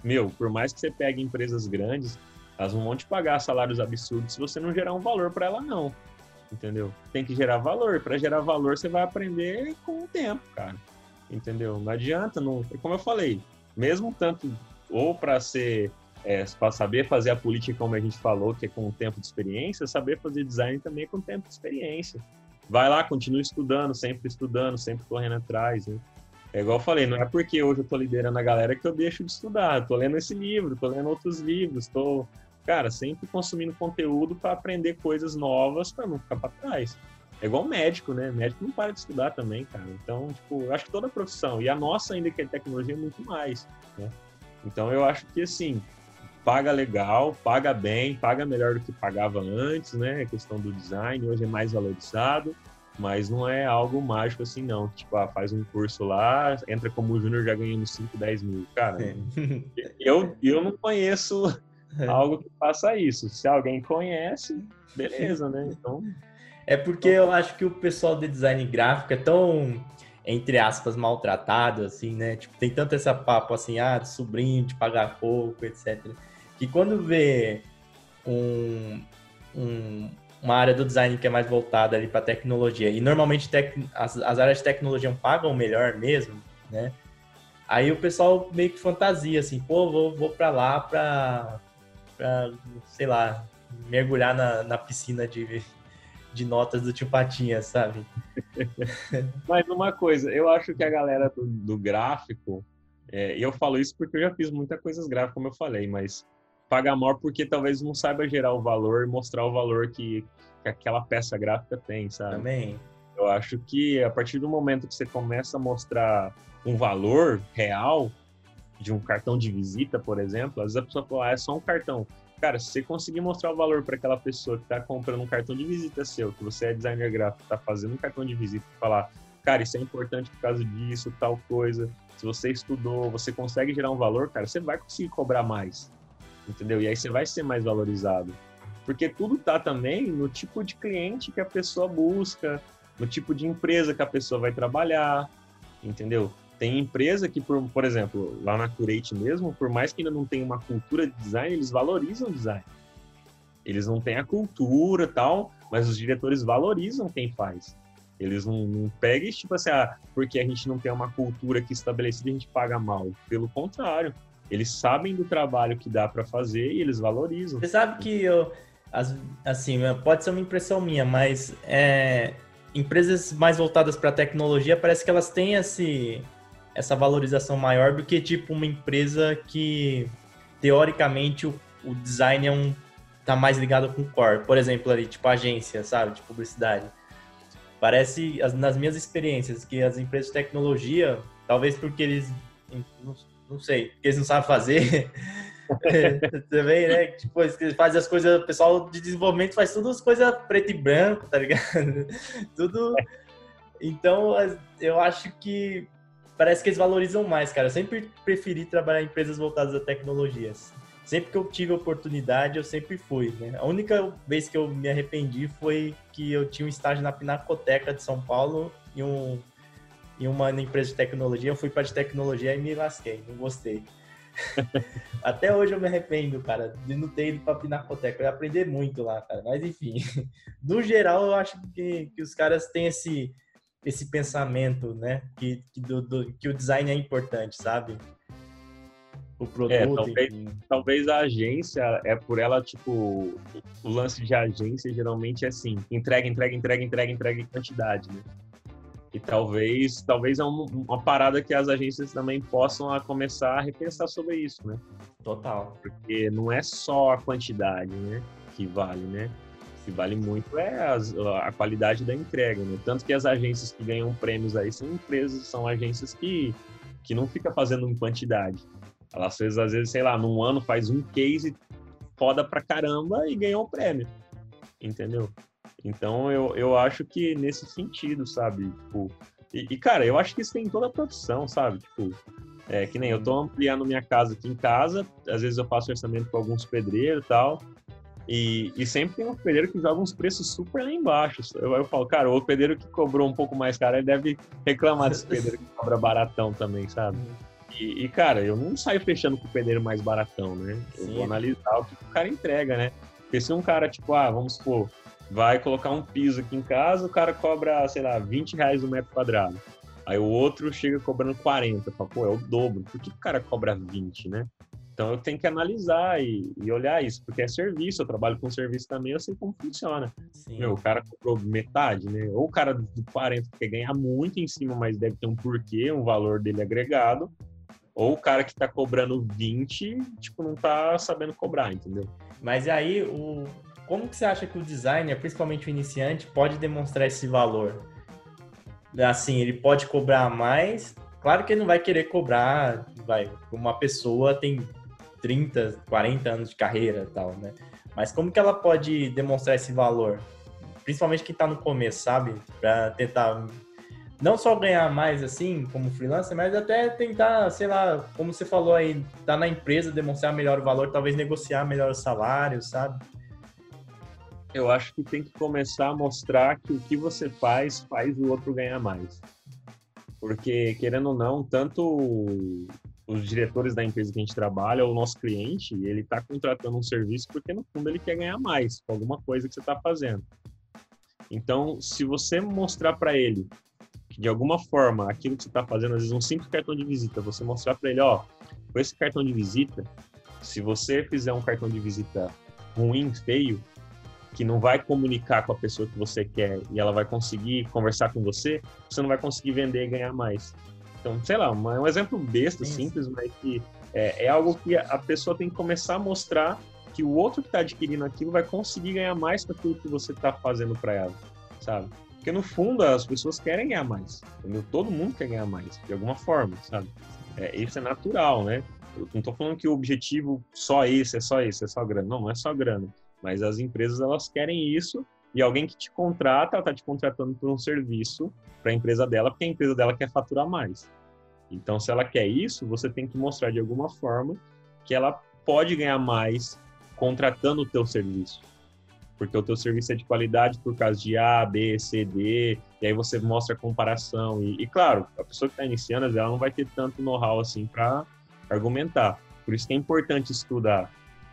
Meu, por mais que você pegue empresas grandes, elas vão te pagar salários absurdos se você não gerar um valor para ela, não. Entendeu? Tem que gerar valor. Para gerar valor, você vai aprender com o tempo, cara. Entendeu? Não adianta, não. Como eu falei, mesmo tanto ou para ser é, para saber fazer a política, como a gente falou, que é com o tempo de experiência, saber fazer design também é com o tempo de experiência. Vai lá, continue estudando, sempre estudando, sempre correndo atrás, né? É igual eu falei, não é porque hoje eu tô liderando a galera que eu deixo de estudar. Eu tô lendo esse livro, tô lendo outros livros, tô, cara, sempre consumindo conteúdo para aprender coisas novas para não ficar para trás. É igual médico, né? Médico não para de estudar também, cara. Então, tipo, eu acho que toda profissão, e a nossa ainda que é tecnologia, é muito mais, né? Então, eu acho que, assim, paga legal, paga bem, paga melhor do que pagava antes, né? A questão do design, hoje é mais valorizado, mas não é algo mágico assim, não. Tipo, ah, faz um curso lá, entra como júnior já ganhando 5, 10 mil. Cara, é. eu, eu não conheço é. algo que faça isso. Se alguém conhece, beleza, né? Então. É porque eu acho que o pessoal de design gráfico é tão, entre aspas, maltratado, assim, né? Tipo, tem tanto essa papo assim, ah, de sobrinho, de pagar pouco, etc que quando vê um, um, uma área do design que é mais voltada ali para tecnologia, e normalmente tec, as, as áreas de tecnologia pagam melhor mesmo, né? Aí o pessoal meio que fantasia, assim, pô, vou, vou para lá para, sei lá, mergulhar na, na piscina de, de notas do tio Patinha, sabe? Mas uma coisa, eu acho que a galera do, do gráfico, é, eu falo isso porque eu já fiz muita coisas gráficas, como eu falei, mas paga maior porque talvez não saiba gerar o valor e mostrar o valor que, que aquela peça gráfica tem, sabe? Também. Eu acho que a partir do momento que você começa a mostrar um valor real de um cartão de visita, por exemplo, às vezes a pessoa fala, ah, é só um cartão. Cara, se você conseguir mostrar o valor para aquela pessoa que está comprando um cartão de visita seu, que você é designer gráfico, está fazendo um cartão de visita e falar, cara, isso é importante por causa disso, tal coisa. Se você estudou, você consegue gerar um valor, cara, você vai conseguir cobrar mais entendeu? E aí você vai ser mais valorizado. Porque tudo tá também no tipo de cliente que a pessoa busca, no tipo de empresa que a pessoa vai trabalhar, entendeu? Tem empresa que, por, por exemplo, lá na Curate mesmo, por mais que ainda não tenha uma cultura de design, eles valorizam o design. Eles não têm a cultura tal, mas os diretores valorizam quem faz. Eles não, não pegam tipo assim, ah, porque a gente não tem uma cultura aqui estabelecida, a gente paga mal. Pelo contrário, eles sabem do trabalho que dá para fazer e eles valorizam. Você sabe que eu, assim, pode ser uma impressão minha, mas é, empresas mais voltadas para tecnologia parece que elas têm esse, essa valorização maior do que tipo uma empresa que teoricamente o, o design é um tá mais ligado com o core. Por exemplo, ali tipo agência, sabe, de publicidade. Parece nas minhas experiências que as empresas de tecnologia, talvez porque eles não sei, porque eles não sabem fazer. também, né? Tipo, eles fazem as coisas, o pessoal de desenvolvimento faz tudo as coisas preto e branco, tá ligado? tudo. Então, eu acho que parece que eles valorizam mais, cara. Eu sempre preferi trabalhar em empresas voltadas a tecnologias. Sempre que eu tive oportunidade, eu sempre fui, né? A única vez que eu me arrependi foi que eu tinha um estágio na Pinacoteca de São Paulo e um em uma empresa de tecnologia, eu fui para de tecnologia e me lasquei, não gostei. Até hoje eu me arrependo, cara, de não ter ido para Pinacoteca. Eu ia aprender muito lá, cara. Mas enfim, no geral, eu acho que, que os caras têm esse, esse pensamento, né? Que, que, do, do, que o design é importante, sabe? O produto. É, talvez, talvez a agência é por ela, tipo, o lance de agência geralmente é assim: entrega, entrega, entrega, entrega, entrega em quantidade, né? E talvez, talvez é uma, uma parada que as agências também possam a começar a repensar sobre isso, né? Total. Porque não é só a quantidade, né, que vale, né? O que vale muito é as, a qualidade da entrega, né? Tanto que as agências que ganham prêmios aí são empresas, são agências que, que não fica fazendo em quantidade. Elas fez, às vezes, sei lá, num ano faz um case foda pra caramba e ganhou um prêmio. Entendeu? Então eu, eu acho que nesse sentido, sabe? Tipo, e, e, cara, eu acho que isso tem em toda a profissão, sabe? Tipo, é que nem eu tô ampliando minha casa aqui em casa, às vezes eu faço orçamento com alguns pedreiros e tal. E, e sempre tem um pedreiro que joga uns preços super lá embaixo. Eu, eu falo, cara, o pedreiro que cobrou um pouco mais caro, ele deve reclamar desse pedreiro que cobra baratão também, sabe? E, e, cara, eu não saio fechando com o pedreiro mais baratão, né? Eu Sim. vou analisar o que o cara entrega, né? Porque se um cara, tipo, ah, vamos supor, vai colocar um piso aqui em casa, o cara cobra, sei lá, 20 reais o um metro quadrado. Aí o outro chega cobrando 40. Fala, pô, é o dobro. Por que o cara cobra 20, né? Então eu tenho que analisar e, e, olhar isso, porque é serviço, eu trabalho com serviço também, eu sei como funciona. Meu, o cara comprou metade, né? Ou o cara do 40 quer ganhar muito em cima, mas deve ter um porquê, um valor dele agregado. Ou o cara que tá cobrando 20, tipo, não tá sabendo cobrar, entendeu? Mas aí, o... como que você acha que o designer, principalmente o iniciante, pode demonstrar esse valor? Assim, ele pode cobrar mais. Claro que ele não vai querer cobrar, vai, uma pessoa tem 30, 40 anos de carreira tal, né? Mas como que ela pode demonstrar esse valor? Principalmente quem está no começo, sabe? Para tentar não só ganhar mais assim, como freelancer, mas até tentar, sei lá, como você falou aí, tá na empresa, demonstrar melhor o valor, talvez negociar melhor o salário, sabe? Eu acho que tem que começar a mostrar que o que você faz faz o outro ganhar mais. Porque, querendo ou não, tanto os diretores da empresa que a gente trabalha, o nosso cliente, ele está contratando um serviço porque, no fundo, ele quer ganhar mais com alguma coisa que você está fazendo. Então, se você mostrar para ele que, de alguma forma, aquilo que você está fazendo, às vezes um simples cartão de visita, você mostrar para ele, ó, com esse cartão de visita, se você fizer um cartão de visita ruim, feio, que não vai comunicar com a pessoa que você quer e ela vai conseguir conversar com você, você não vai conseguir vender e ganhar mais. Então, sei lá, é um exemplo besta, Sim. simples, mas que é, é, algo que a pessoa tem que começar a mostrar que o outro que está adquirindo aquilo vai conseguir ganhar mais com aquilo que você está fazendo para ela, sabe? Porque no fundo as pessoas querem ganhar mais, entendeu? Todo mundo quer ganhar mais, de alguma forma, sabe? É, isso é natural, né? Eu não estou falando que o objetivo só esse, é só esse, é só grana. Não, não é só grana. Mas as empresas, elas querem isso e alguém que te contrata, está te contratando por um serviço para a empresa dela, porque a empresa dela quer faturar mais. Então, se ela quer isso, você tem que mostrar de alguma forma que ela pode ganhar mais contratando o teu serviço. Porque o teu serviço é de qualidade por causa de A, B, C, D, e aí você mostra a comparação. E, e claro, a pessoa que está iniciando, ela não vai ter tanto know-how assim para argumentar. Por isso que é importante estudar,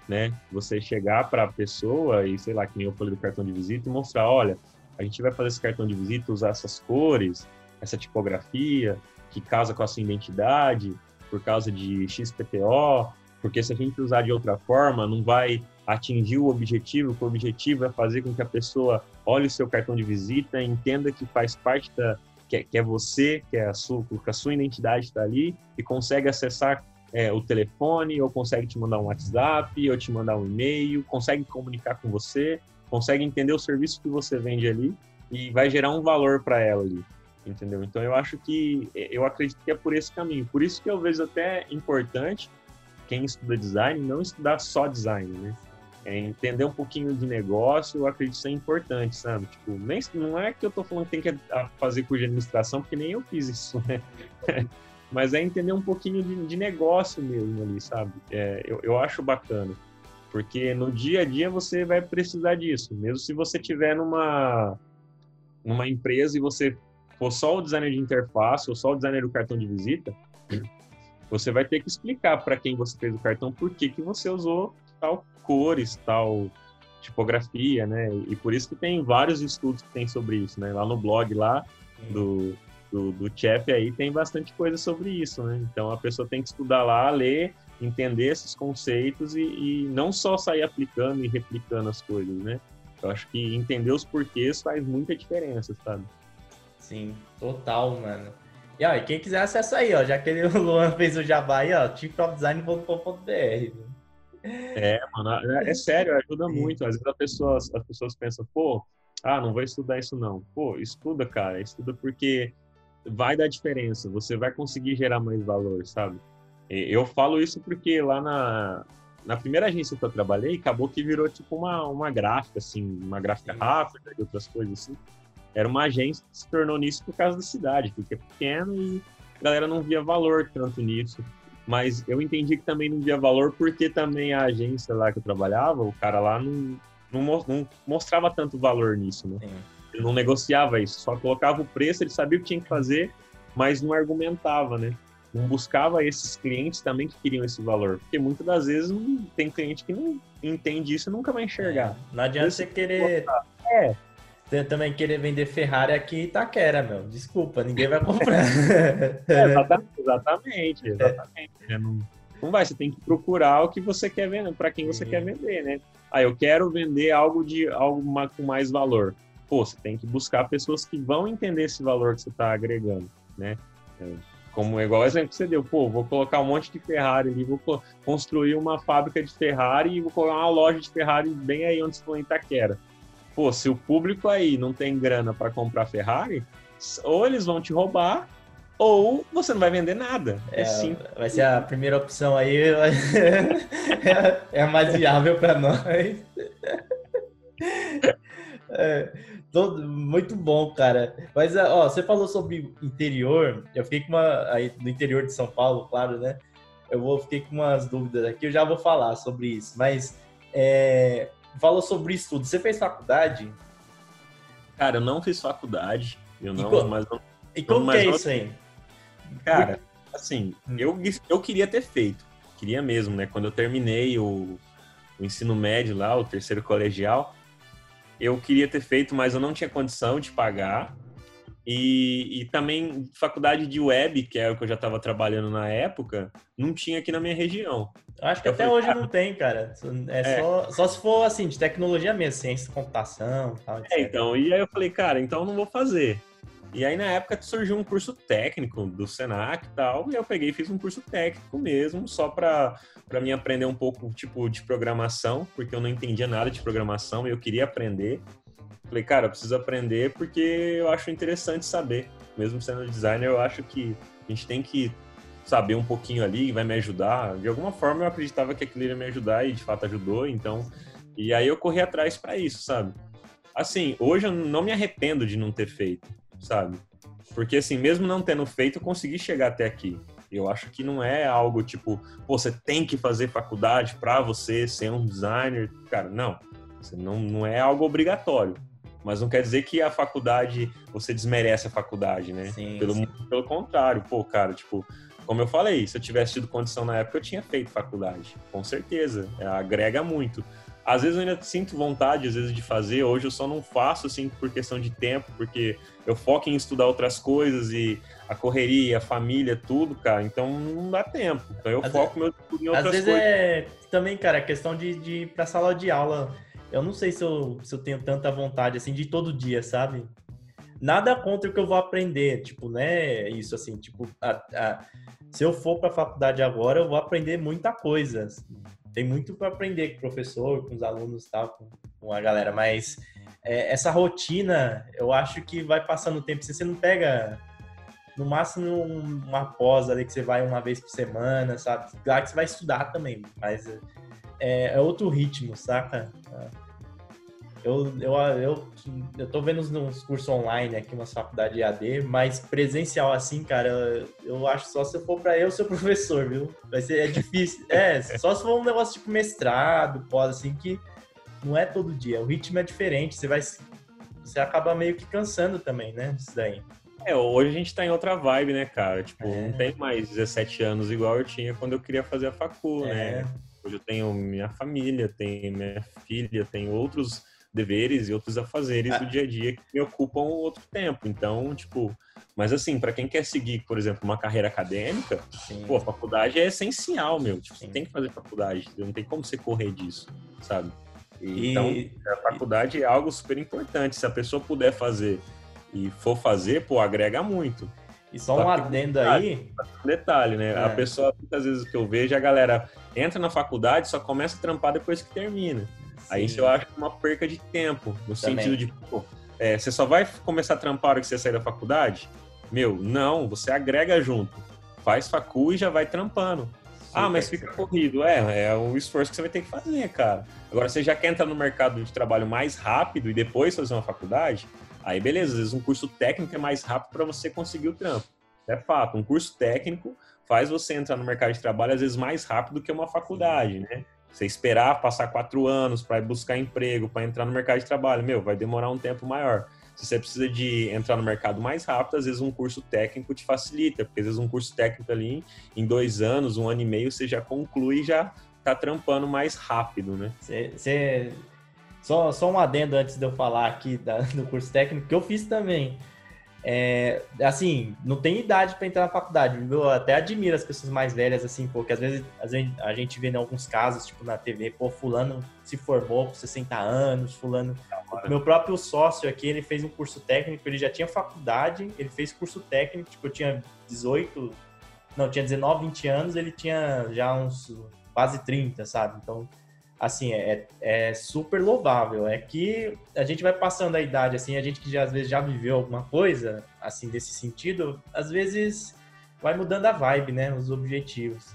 né? Você chegar para a pessoa e, sei lá, que nem eu falei do cartão de visita e mostrar, olha, a gente vai fazer esse cartão de visita, usar essas cores, essa tipografia, que casa com a sua identidade, por causa de XPTO, porque se a gente usar de outra forma, não vai atingir o objetivo, que o objetivo é fazer com que a pessoa olhe o seu cartão de visita, entenda que faz parte da, que é, que é você, que é a sua, que a sua identidade está ali e consegue acessar é, o telefone, ou consegue te mandar um WhatsApp, ou te mandar um e-mail, consegue comunicar com você, consegue entender o serviço que você vende ali e vai gerar um valor para ela ali, entendeu? Então eu acho que eu acredito que é por esse caminho. Por isso que eu vejo até importante quem estuda design não estudar só design, né? É entender um pouquinho de negócio, eu acredito ser importante, sabe? Tipo, nem, não é que eu tô falando que tem que fazer curso de administração, porque nem eu fiz isso, né? Mas é entender um pouquinho de, de negócio mesmo ali, sabe? É, eu, eu acho bacana. Porque no dia a dia você vai precisar disso. Mesmo se você tiver numa, numa empresa e você for só o designer de interface ou só o designer do cartão de visita, você vai ter que explicar para quem você fez o cartão por que, que você usou tal cores, tal tipografia, né? E por isso que tem vários estudos que tem sobre isso, né? Lá no blog lá do, do, do Chef aí tem bastante coisa sobre isso, né? Então a pessoa tem que estudar lá, ler, entender esses conceitos e, e não só sair aplicando e replicando as coisas, né? Eu acho que entender os porquês faz muita diferença, sabe? Sim, total, mano. E ó, quem quiser acessa aí, ó, já que o Luan fez o jabá aí, ó, chiefofdesign.com.br. É, mano, é, é, sério, ajuda muito. Às vezes as pessoas, as pessoas pensam, pô, ah, não vou estudar isso não. Pô, estuda, cara, estuda porque vai dar diferença, você vai conseguir gerar mais valor, sabe? Eu falo isso porque lá na, na primeira agência que eu trabalhei, acabou que virou tipo uma, uma gráfica, assim, uma gráfica rápida e outras coisas assim. Era uma agência que se tornou nisso por causa da cidade, porque é pequeno e a galera não via valor tanto nisso. Mas eu entendi que também não via valor porque também a agência lá que eu trabalhava, o cara lá não, não, não mostrava tanto valor nisso, né? Sim. Ele não negociava isso, só colocava o preço, ele sabia o que tinha que fazer, mas não argumentava, né? Não buscava esses clientes também que queriam esse valor, porque muitas das vezes não, tem cliente que não entende isso e nunca vai enxergar. É, não adianta você querer. É. Você também querer vender Ferrari aqui em Itaquera, meu. Desculpa, ninguém vai comprar. é, exatamente, exatamente. exatamente. É. Não, Não vai, você tem que procurar o que você quer vender, para quem você quer vender, né? Ah, eu quero vender algo de algo com mais valor. Pô, você tem que buscar pessoas que vão entender esse valor que você está agregando, né? É, como igual o exemplo que você deu, pô, vou colocar um monte de Ferrari ali, vou construir uma fábrica de Ferrari e vou colocar uma loja de Ferrari bem aí onde você em Itaquera. Pô, se o público aí não tem grana para comprar Ferrari, ou eles vão te roubar, ou você não vai vender nada. É, é Vai ser a primeira opção aí, é, a mais viável para nós. É, todo, muito bom, cara. Mas, ó, você falou sobre interior, eu fiquei com uma. Aí, do interior de São Paulo, claro, né? Eu vou, fiquei com umas dúvidas aqui, eu já vou falar sobre isso. Mas, é, falou sobre isso tudo. Você fez faculdade? Cara, eu não fiz faculdade. Eu não, e mas não, E como que é isso aí? Cara, assim, hum. eu, eu queria ter feito. Queria mesmo, né? Quando eu terminei o, o ensino médio lá, o terceiro colegial, eu queria ter feito, mas eu não tinha condição de pagar. E, e também faculdade de web, que é o que eu já estava trabalhando na época, não tinha aqui na minha região. Acho que eu até falei, hoje cara, não tem, cara. É, é. Só, só se for assim, de tecnologia mesmo, ciência, computação tal. É, então, e aí eu falei, cara, então eu não vou fazer. E aí, na época, surgiu um curso técnico do Senac e tal, e eu peguei e fiz um curso técnico mesmo, só para mim aprender um pouco, tipo, de programação, porque eu não entendia nada de programação e eu queria aprender. Falei, cara, eu preciso aprender porque eu acho interessante saber. Mesmo sendo designer, eu acho que a gente tem que saber um pouquinho ali, vai me ajudar. De alguma forma, eu acreditava que aquilo ia me ajudar e, de fato, ajudou, então... E aí eu corri atrás para isso, sabe? Assim, hoje eu não me arrependo de não ter feito sabe? Porque, assim, mesmo não tendo feito, eu consegui chegar até aqui. Eu acho que não é algo tipo, você tem que fazer faculdade para você ser um designer. Cara, não. Não, não é algo obrigatório. Mas não quer dizer que a faculdade, você desmerece a faculdade, né? Sim, pelo, sim. pelo contrário, pô, cara, tipo, como eu falei, se eu tivesse tido condição na época, eu tinha feito faculdade. Com certeza. É, agrega muito. Às vezes eu ainda sinto vontade, às vezes, de fazer. Hoje eu só não faço, assim, por questão de tempo, porque eu foco em estudar outras coisas e a correria, a família, tudo, cara. Então não dá tempo. Então eu às foco vezes, meu em outras Às vezes coisas. é também, cara, questão de, de ir pra sala de aula. Eu não sei se eu, se eu tenho tanta vontade, assim, de todo dia, sabe? Nada contra o que eu vou aprender, tipo, né? Isso, assim, tipo, a, a, se eu for pra faculdade agora, eu vou aprender muita coisa. Assim tem muito para aprender com o professor, com os alunos tal, com, com a galera, mas é, essa rotina, eu acho que vai passando o tempo, se você não pega no máximo uma pós ali que você vai uma vez por semana, sabe? Claro que você vai estudar também, mas é, é outro ritmo, saca? Eu, eu, eu, eu tô vendo uns cursos online aqui, uma faculdade AD, mas presencial assim, cara, eu, eu acho só se eu for para eu ser professor, viu? Vai ser é difícil. É, só se for um negócio tipo mestrado, pós, assim, que não é todo dia. O ritmo é diferente, você vai. Você acaba meio que cansando também, né? Isso daí. É, hoje a gente tá em outra vibe, né, cara? Tipo, é. não tem mais 17 anos igual eu tinha quando eu queria fazer a facu, é. né? Hoje eu tenho minha família, tenho minha filha, tenho outros deveres e outros afazeres ah. do dia a dia que me ocupam outro tempo. Então, tipo, mas assim, para quem quer seguir, por exemplo, uma carreira acadêmica, Sim. pô, a faculdade é essencial, meu. Tipo, Sim. tem que fazer faculdade, não tem como você correr disso, sabe? E, então, a faculdade e... é algo super importante. Se a pessoa puder fazer e for fazer, pô, agrega muito. E só, só um adendo aí. Um detalhe, né? É. A pessoa, muitas vezes que eu vejo, a galera entra na faculdade só começa a trampar depois que termina. Aí isso eu acho uma perca de tempo, no Também. sentido de, pô, é, você só vai começar a trampar a hora que você sair da faculdade? Meu, não, você agrega junto. Faz facu e já vai trampando. ah, mas fica corrido. É, é o esforço que você vai ter que fazer, cara. Agora, você já quer entrar no mercado de trabalho mais rápido e depois fazer uma faculdade, aí beleza, às vezes um curso técnico é mais rápido para você conseguir o trampo. É fato, um curso técnico faz você entrar no mercado de trabalho às vezes mais rápido que uma faculdade, né? Você esperar passar quatro anos para buscar emprego, para entrar no mercado de trabalho, meu, vai demorar um tempo maior. Se você precisa de entrar no mercado mais rápido, às vezes um curso técnico te facilita, porque às vezes um curso técnico ali, em dois anos, um ano e meio, você já conclui e já tá trampando mais rápido, né? Você... Só, só um adendo antes de eu falar aqui da, do curso técnico, que eu fiz também. É, assim, não tem idade para entrar na faculdade. Eu até admiro as pessoas mais velhas, assim, porque às vezes, às vezes a gente vê em alguns casos, tipo na TV, pô, fulano se formou com 60 anos, fulano... Meu próprio sócio aqui, ele fez um curso técnico, ele já tinha faculdade, ele fez curso técnico, tipo, eu tinha 18, não, tinha 19, 20 anos, ele tinha já uns quase 30, sabe? Então, assim, é, é super louvável. É que a gente vai passando a idade, assim, a gente que já, às vezes já viveu alguma coisa, assim, desse sentido, às vezes vai mudando a vibe, né? Os objetivos.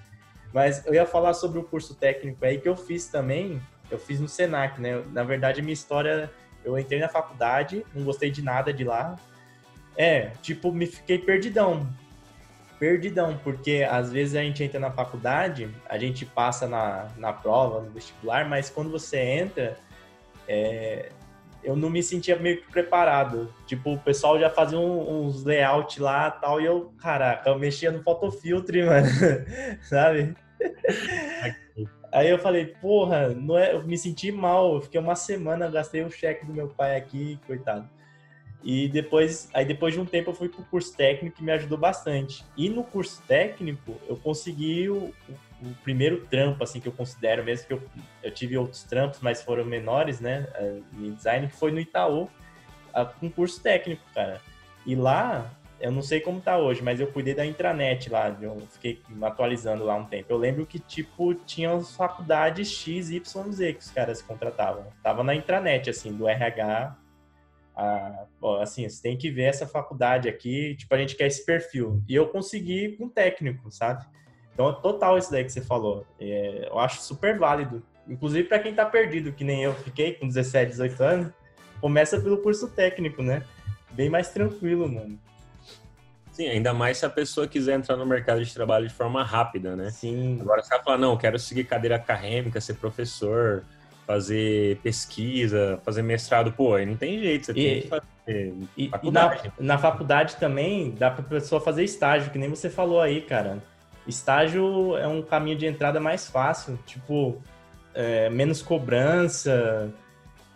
Mas eu ia falar sobre o curso técnico aí que eu fiz também, eu fiz no Senac, né? Na verdade, minha história, eu entrei na faculdade, não gostei de nada de lá. É, tipo, me fiquei perdidão perdidão, porque às vezes a gente entra na faculdade, a gente passa na, na prova, no vestibular, mas quando você entra, é, eu não me sentia meio que preparado. Tipo, o pessoal já fazia um, uns layout lá tal, e eu, caraca, eu mexia no photofiltre, mano, sabe? Aí eu falei, porra, não é, eu me senti mal, eu fiquei uma semana, gastei o cheque do meu pai aqui, coitado. E depois, aí depois de um tempo eu fui pro curso técnico que me ajudou bastante. E no curso técnico eu consegui o, o, o primeiro trampo, assim, que eu considero, mesmo que eu, eu tive outros trampos, mas foram menores, né, em design, que foi no Itaú, com curso técnico, cara. E lá, eu não sei como tá hoje, mas eu cuidei da intranet lá, eu fiquei atualizando lá um tempo. Eu lembro que, tipo, tinha faculdades X, Y, Z que os caras contratavam. Tava na intranet, assim, do RH assim, você tem que ver essa faculdade aqui, tipo, a gente quer esse perfil. E eu consegui com um técnico, sabe? Então, é total isso daí que você falou. É, eu acho super válido. Inclusive, para quem tá perdido, que nem eu fiquei com 17, 18 anos, começa pelo curso técnico, né? Bem mais tranquilo, mano. Sim, ainda mais se a pessoa quiser entrar no mercado de trabalho de forma rápida, né? Sim. Agora, você vai falar, não, quero seguir cadeira acadêmica, ser professor, fazer pesquisa, fazer mestrado, pô, aí não tem jeito, você e, tem que fazer e, faculdade. E na, na faculdade também dá para pessoa fazer estágio, que nem você falou aí, cara. Estágio é um caminho de entrada mais fácil, tipo, é, menos cobrança,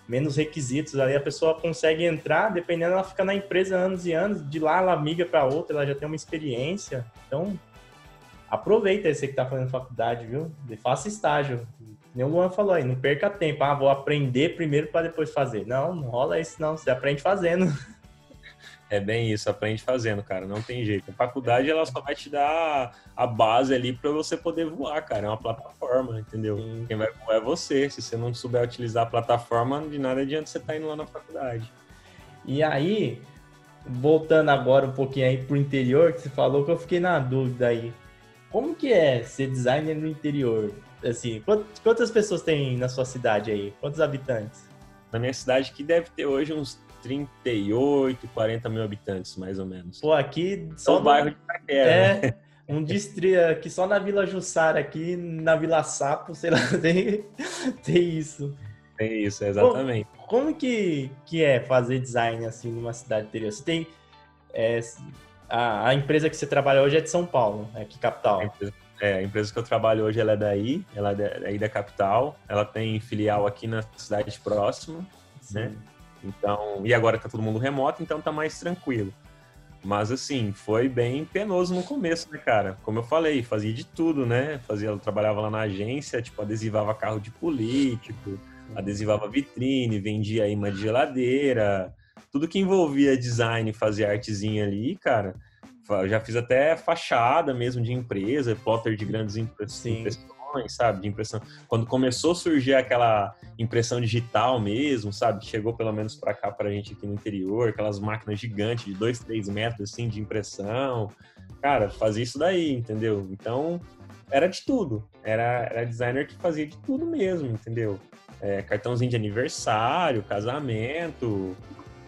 menos requisitos. Aí a pessoa consegue entrar, dependendo, ela fica na empresa anos e anos, de lá ela migra para outra, ela já tem uma experiência. Então, aproveita esse que tá fazendo faculdade, viu? E faça estágio. Nem o Luan falou aí, não perca tempo. Ah, vou aprender primeiro para depois fazer. Não, não rola isso não, você aprende fazendo. É bem isso, aprende fazendo, cara, não tem jeito. A faculdade, ela só vai te dar a base ali para você poder voar, cara, é uma plataforma, entendeu? Sim. Quem vai voar é você, se você não souber utilizar a plataforma, de nada adianta você estar tá indo lá na faculdade. E aí, voltando agora um pouquinho aí pro interior, que você falou que eu fiquei na dúvida aí. Como que é ser designer no interior? Assim, quantas pessoas tem na sua cidade aí? Quantos habitantes? Na minha cidade que deve ter hoje uns 38, 40 mil habitantes, mais ou menos. Pô, aqui só no bairro de Itaquera. É, né? um distrito aqui só na Vila Jussara, aqui na Vila Sapo, sei lá, tem, tem isso. Tem isso, exatamente. Como, como, que, que é fazer design assim numa cidade interior? Você tem. É, a, a, empresa que você trabalha hoje é de São Paulo, é aqui capital. A empresa, é, a empresa que eu trabalho hoje ela é daí, ela é daí da capital. Ela tem filial aqui na cidade próxima, Sim. né? Então, e agora tá todo mundo remoto, então tá mais tranquilo. Mas assim, foi bem penoso no começo, né, cara? Como eu falei, fazia de tudo, né? Fazia, eu trabalhava lá na agência, tipo, adesivava carro de político, adesivava vitrine, vendia imã de geladeira, tudo que envolvia design, fazia artezinha ali, cara já fiz até fachada mesmo de empresa, plotter de grandes impressões, sabe? De impressão. Quando começou a surgir aquela impressão digital mesmo, sabe? Chegou pelo menos para cá, para a gente aqui no interior, aquelas máquinas gigantes de 2, 3 metros assim de impressão. Cara, fazia isso daí, entendeu? Então, era de tudo. Era, era designer que fazia de tudo mesmo, entendeu? É, cartãozinho de aniversário, casamento,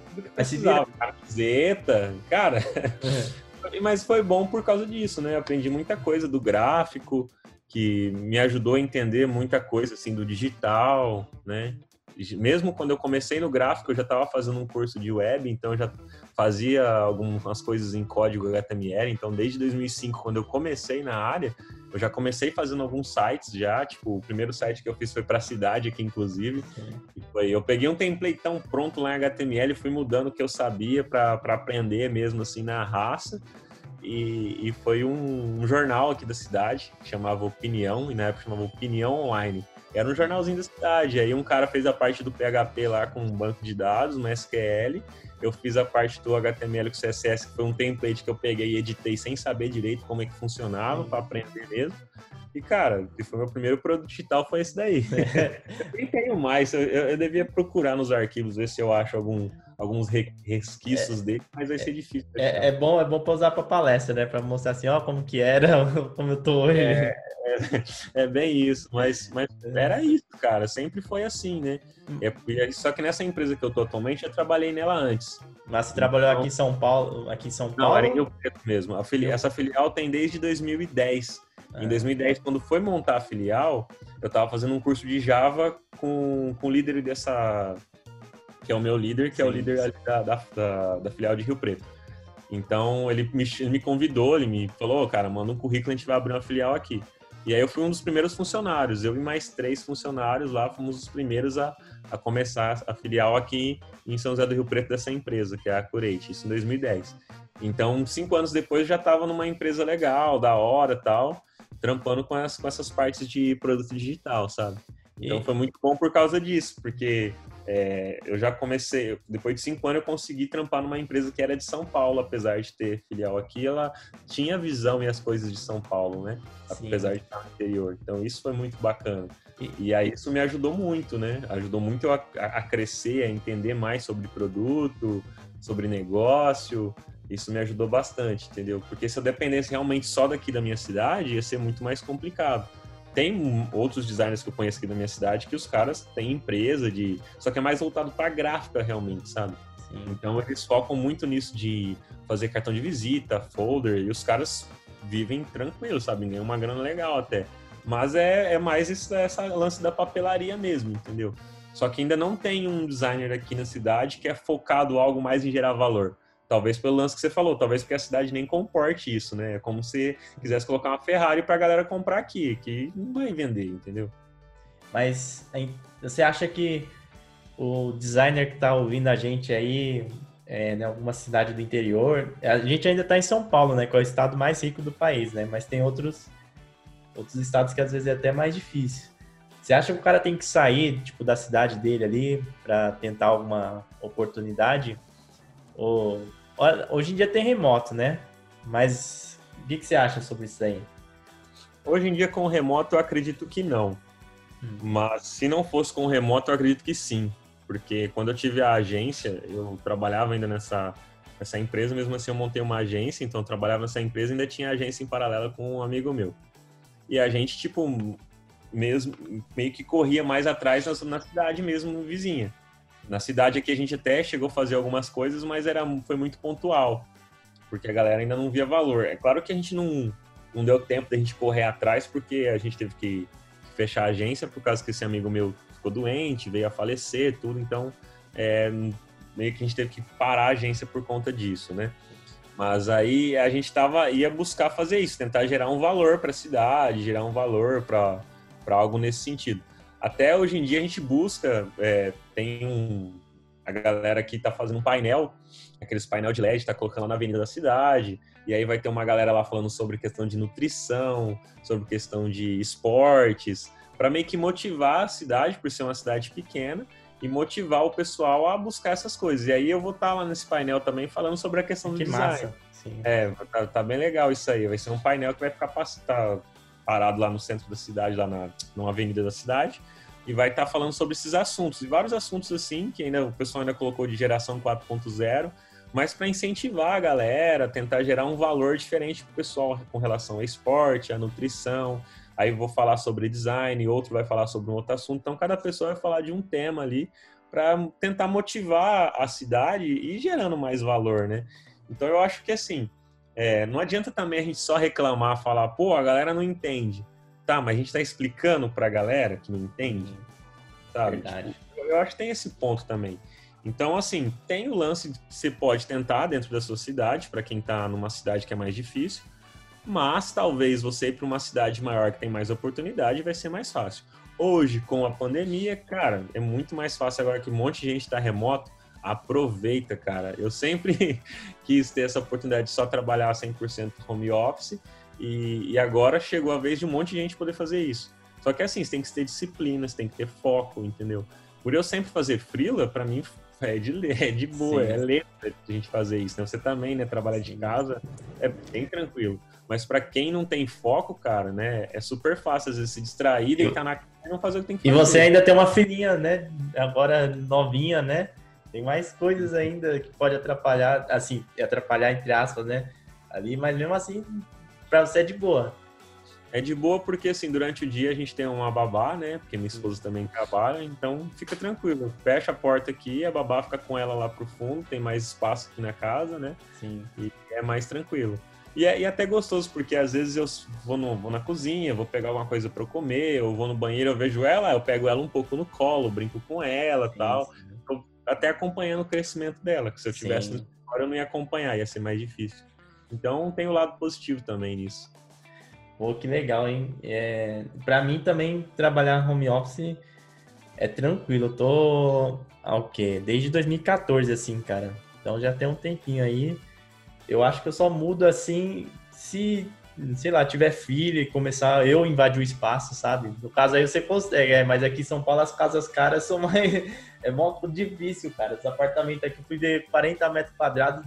tudo que precisava, camiseta, cara. mas foi bom por causa disso, né? Aprendi muita coisa do gráfico, que me ajudou a entender muita coisa assim do digital, né? Mesmo quando eu comecei no gráfico, eu já estava fazendo um curso de web, então já fazia algumas coisas em código HTML. Então, desde 2005, quando eu comecei na área, Eu já comecei fazendo alguns sites já, tipo, o primeiro site que eu fiz foi para a cidade aqui, inclusive. Foi, eu peguei um template tão pronto lá em HTML, fui mudando o que eu sabia para aprender mesmo assim na raça. E, e foi um, um, jornal aqui da cidade, que chamava Opinião, e na época chamava Opinião Online. Era um jornalzinho da cidade. Aí um cara fez a parte do PHP lá com um banco de dados, uma SQL. Eu fiz a parte do HTML com CSS, que foi um template que eu peguei e editei sem saber direito como é que funcionava, para aprender mesmo. E, cara, que foi meu primeiro produto digital foi esse daí. eu nem tenho mais, eu, eu, devia procurar nos arquivos, ver se eu acho algum, alguns resquícios é, dele, mas vai ser difícil. É, é, bom, é bom pra usar pra palestra, né? Pra mostrar assim, ó, como que era, como eu tô hoje. É, é, é, bem isso, mas, mas era isso, cara, sempre foi assim, né? É, só que nessa empresa que eu tô atualmente, eu trabalhei nela antes. Mas você trabalhou então, aqui em São Paulo? Aqui em São Paulo? Não, era em Rio Preto mesmo. Essa filial tem desde 2010. Em 2010, é. quando foi montar a filial, eu estava fazendo um curso de Java com, com o líder dessa. Que é o meu líder, que Sim. é o líder da, da, da, filial de Rio Preto. Então, ele me, ele me convidou, ele me falou: cara, manda um currículo, a gente vai abrir uma filial aqui. E aí eu fui um dos primeiros funcionários. Eu e mais três funcionários lá fomos os primeiros a, a começar a filial aqui em São José do Rio Preto dessa empresa, que é a Curate, isso em 2010. Então, cinco anos depois já estava numa empresa legal, da hora tal trampando com, as, com essas partes de produto digital, sabe? Então e... foi muito bom por causa disso, porque é, eu já comecei, depois de cinco anos eu consegui trampar numa empresa que era de São Paulo, apesar de ter filial aqui, ela tinha visão e as coisas de São Paulo, né? Sim. Apesar de estar no interior. Então isso foi muito bacana. E, e aí isso me ajudou muito, né? Ajudou muito a, a crescer, a entender mais sobre produto, sobre negócio, isso me ajudou bastante, entendeu? Porque se eu dependesse realmente só daqui da minha cidade, ia ser muito mais complicado. Tem outros designers que eu conheço aqui da minha cidade que os caras têm empresa de. Só que é mais voltado para gráfica realmente, sabe? Sim. Então eles focam muito nisso de fazer cartão de visita, folder, e os caras vivem tranquilo, sabe? Ganham uma grana legal até. Mas é, é mais esse, essa lance da papelaria mesmo, entendeu? Só que ainda não tem um designer aqui na cidade que é focado algo mais em gerar valor. Talvez pelo lance que você falou, talvez porque a cidade nem comporte isso, né? É como se quisesse colocar uma Ferrari para a galera comprar aqui, que não vai vender, entendeu? Mas você acha que o designer que está ouvindo a gente aí, é, em alguma cidade do interior, a gente ainda está em São Paulo, né? Que é o estado mais rico do país, né? Mas tem outros, outros estados que às vezes é até mais difícil. Você acha que o cara tem que sair, tipo, da cidade dele ali para tentar alguma oportunidade? Ou Hoje em dia tem remoto, né? Mas o que, que você acha sobre isso aí? Hoje em dia, com remoto, eu acredito que não. Hum. Mas se não fosse com remoto, eu acredito que sim. Porque quando eu tive a agência, eu trabalhava ainda nessa, nessa empresa, mesmo assim eu montei uma agência, então eu trabalhava nessa empresa e ainda tinha agência em paralelo com um amigo meu. E a gente, tipo, mesmo, meio que corria mais atrás na, na cidade mesmo, vizinha. Na cidade aqui a gente até chegou a fazer algumas coisas, mas era, foi muito pontual, porque a galera ainda não via valor. É claro que a gente não, não deu tempo da gente correr atrás, porque a gente teve que fechar a agência por causa que esse amigo meu ficou doente, veio a falecer, tudo, então é, meio que a gente teve que parar a agência por conta disso, né? Mas aí a gente tava, ia buscar fazer isso, tentar gerar um valor para a cidade, gerar um valor para algo nesse sentido. Até hoje em dia a gente busca, é, tem um, a galera que está fazendo um painel, aqueles painel de LED, está colocando lá na avenida da cidade, e aí vai ter uma galera lá falando sobre questão de nutrição, sobre questão de esportes, para meio que motivar a cidade, por ser uma cidade pequena, e motivar o pessoal a buscar essas coisas. E aí eu vou estar tá lá nesse painel também falando sobre a questão que do design. Massa. Sim. É, tá, tá, bem legal isso aí. Vai ser um painel que vai ficar tá, parado lá no centro da cidade, lá na numa avenida da cidade, e vai estar tá falando sobre esses assuntos. E vários assuntos assim, que ainda o pessoal ainda colocou de geração 4.0, mas para incentivar a galera, tentar gerar um valor diferente para o pessoal com relação ao esporte, à nutrição. Aí vou falar sobre design, outro vai falar sobre um outro assunto. Então, cada pessoa vai falar de um tema ali para tentar motivar a cidade e gerando mais valor, né? Então, eu acho que assim, é, não adianta também a gente só reclamar, falar, pô, a galera não entende. Tá, mas a gente está explicando para a galera que não entende, sabe? Verdade. Tipo, eu acho que tem esse ponto também. Então, assim, tem o lance que você pode tentar dentro da sua cidade, para quem está numa cidade que é mais difícil, mas talvez você ir para uma cidade maior que tem mais oportunidade vai ser mais fácil. Hoje, com a pandemia, cara, é muito mais fácil agora que um monte de gente está remoto. Aproveita, cara. Eu sempre quis ter essa oportunidade de só trabalhar 100% home office e, e agora chegou a vez de um monte de gente poder fazer isso. Só que assim, você tem que ter disciplina, você tem que ter foco, entendeu? Por eu sempre fazer freela, para mim é de, é de boa, Sim. é letra a gente fazer isso. Né? Você também, né, trabalha de casa, é bem tranquilo. Mas para quem não tem foco, cara, né, é super fácil às vezes se distrair, deitar na casa e não fazer o que tem que fazer. E você ainda tem uma filhinha, né, agora novinha, né? Tem mais coisas ainda que pode atrapalhar, assim, atrapalhar entre aspas, né? Ali, mas mesmo assim, para você é de boa. É de boa porque, assim, durante o dia a gente tem uma babá, né? Porque minha esposa também trabalha, então fica tranquilo. Fecha a porta aqui, a babá fica com ela lá pro fundo, tem mais espaço aqui na casa, né? Sim. E é mais tranquilo. E é, e é até gostoso, porque às vezes eu vou, no, vou na cozinha, vou pegar alguma coisa para eu comer, ou vou no banheiro, eu vejo ela, eu pego ela um pouco no colo, brinco com ela e tal. Até acompanhando o crescimento dela, que se eu tivesse no eu não ia acompanhar, ia ser mais difícil. Então tem o lado positivo também nisso. Pô, que legal, hein? É, para mim também trabalhar home office é tranquilo. Eu tô ao quê? Desde 2014, assim, cara. Então já tem um tempinho aí. Eu acho que eu só mudo assim se, sei lá, tiver filho e começar eu invadir o espaço, sabe? No caso aí você consegue, é, mas aqui em São Paulo as casas caras são mais. É muito difícil, cara. Os apartamentos aqui eu fui ver 40 metros quadrados,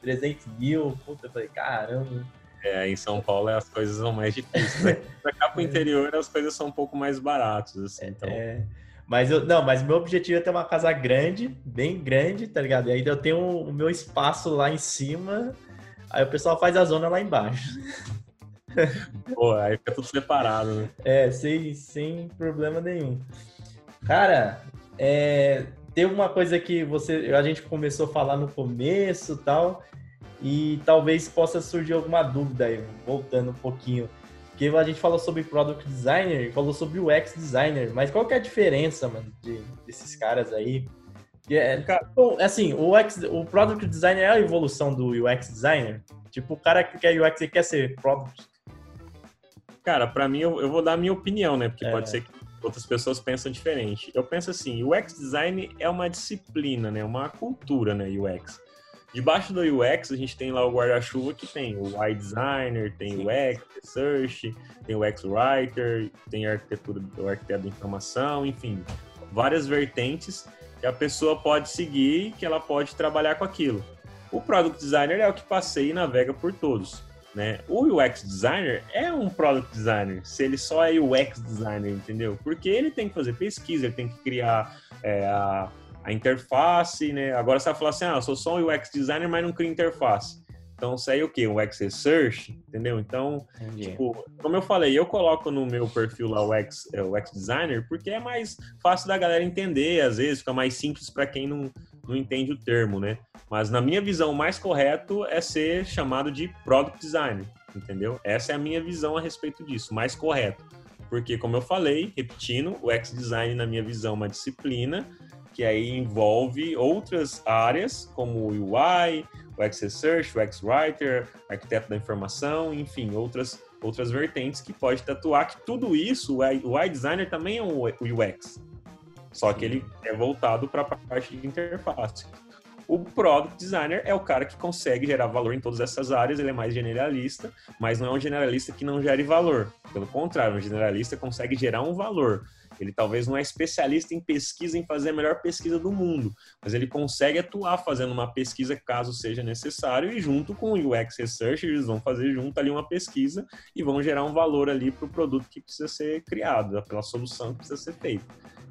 300 mil. Puta, eu falei, caramba. É, em São Paulo as coisas são mais difíceis. Né? Pra cá pro interior as coisas são um pouco mais baratas, assim, então... É, mas eu, não, mas meu objetivo é ter uma casa grande, bem grande, tá ligado? E aí eu tenho o meu espaço lá em cima, aí o pessoal faz a zona lá embaixo. Pô, aí fica tudo separado, né? É, sem, sem problema nenhum. Cara, é, tem uma coisa que você, a gente começou a falar no começo tal, e talvez possa surgir alguma dúvida aí, voltando um pouquinho. Porque a gente falou sobre Product Designer, falou sobre o UX Designer, mas qual que é a diferença, mano, de, desses caras aí? É, bom, assim, o, UX, o Product Designer é a evolução do UX Designer? Tipo, o cara que quer UX e quer ser Product? Cara, para mim, eu, eu, vou dar a minha opinião, né? Porque é. pode ser que outras pessoas pensam diferente. Eu penso assim, o UX Design é uma disciplina, né? Uma cultura, né? UX. Debaixo do UX, a gente tem lá o guarda-chuva que tem o UI Designer, tem o UX Research, tem o UX Writer, tem a arquitetura do arquiteto da informação, enfim, várias vertentes que a pessoa pode seguir, que ela pode trabalhar com aquilo. O Product Designer é o que passeia e navega por todos. Né? O UX Designer é um Product Designer, se ele só é UX Designer, entendeu? Porque ele tem que fazer pesquisa, ele tem que criar é, a, a interface, né? Agora você vai falar assim, ah, eu sou só um UX designer, mas não crio interface. Então, isso aí é o quê? UX Research, entendeu? Então, Entendi. tipo, como eu falei, eu coloco no meu perfil lá o UX, é, o UX Designer, porque é mais fácil da galera entender, às vezes fica mais simples para quem não, não entende o termo, né? Mas na minha visão, o mais correto é ser chamado de Product Designer, entendeu? Essa é a minha visão a respeito disso, mais correto. Porque, como eu falei, repetindo, o UX Design, na minha visão, é uma disciplina que aí envolve outras áreas, como o UI, o UX Research, o UX Writer, arquiteto da informação, enfim, outras, outras vertentes que pode tatuar que tudo isso, o UI Designer também é um UX, só que ele é voltado para a parte de interface. O Product Designer é o cara que consegue gerar valor em todas essas áreas, ele é mais generalista, mas não é um generalista que não gere valor. Pelo contrário, um generalista consegue gerar um valor. Ele talvez não é especialista em pesquisa, em fazer a melhor pesquisa do mundo, mas ele consegue atuar fazendo uma pesquisa caso seja necessário e junto com o UX Research eles vão fazer junto ali uma pesquisa e vão gerar um valor ali para o produto que precisa ser criado, pela solução que precisa ser feita,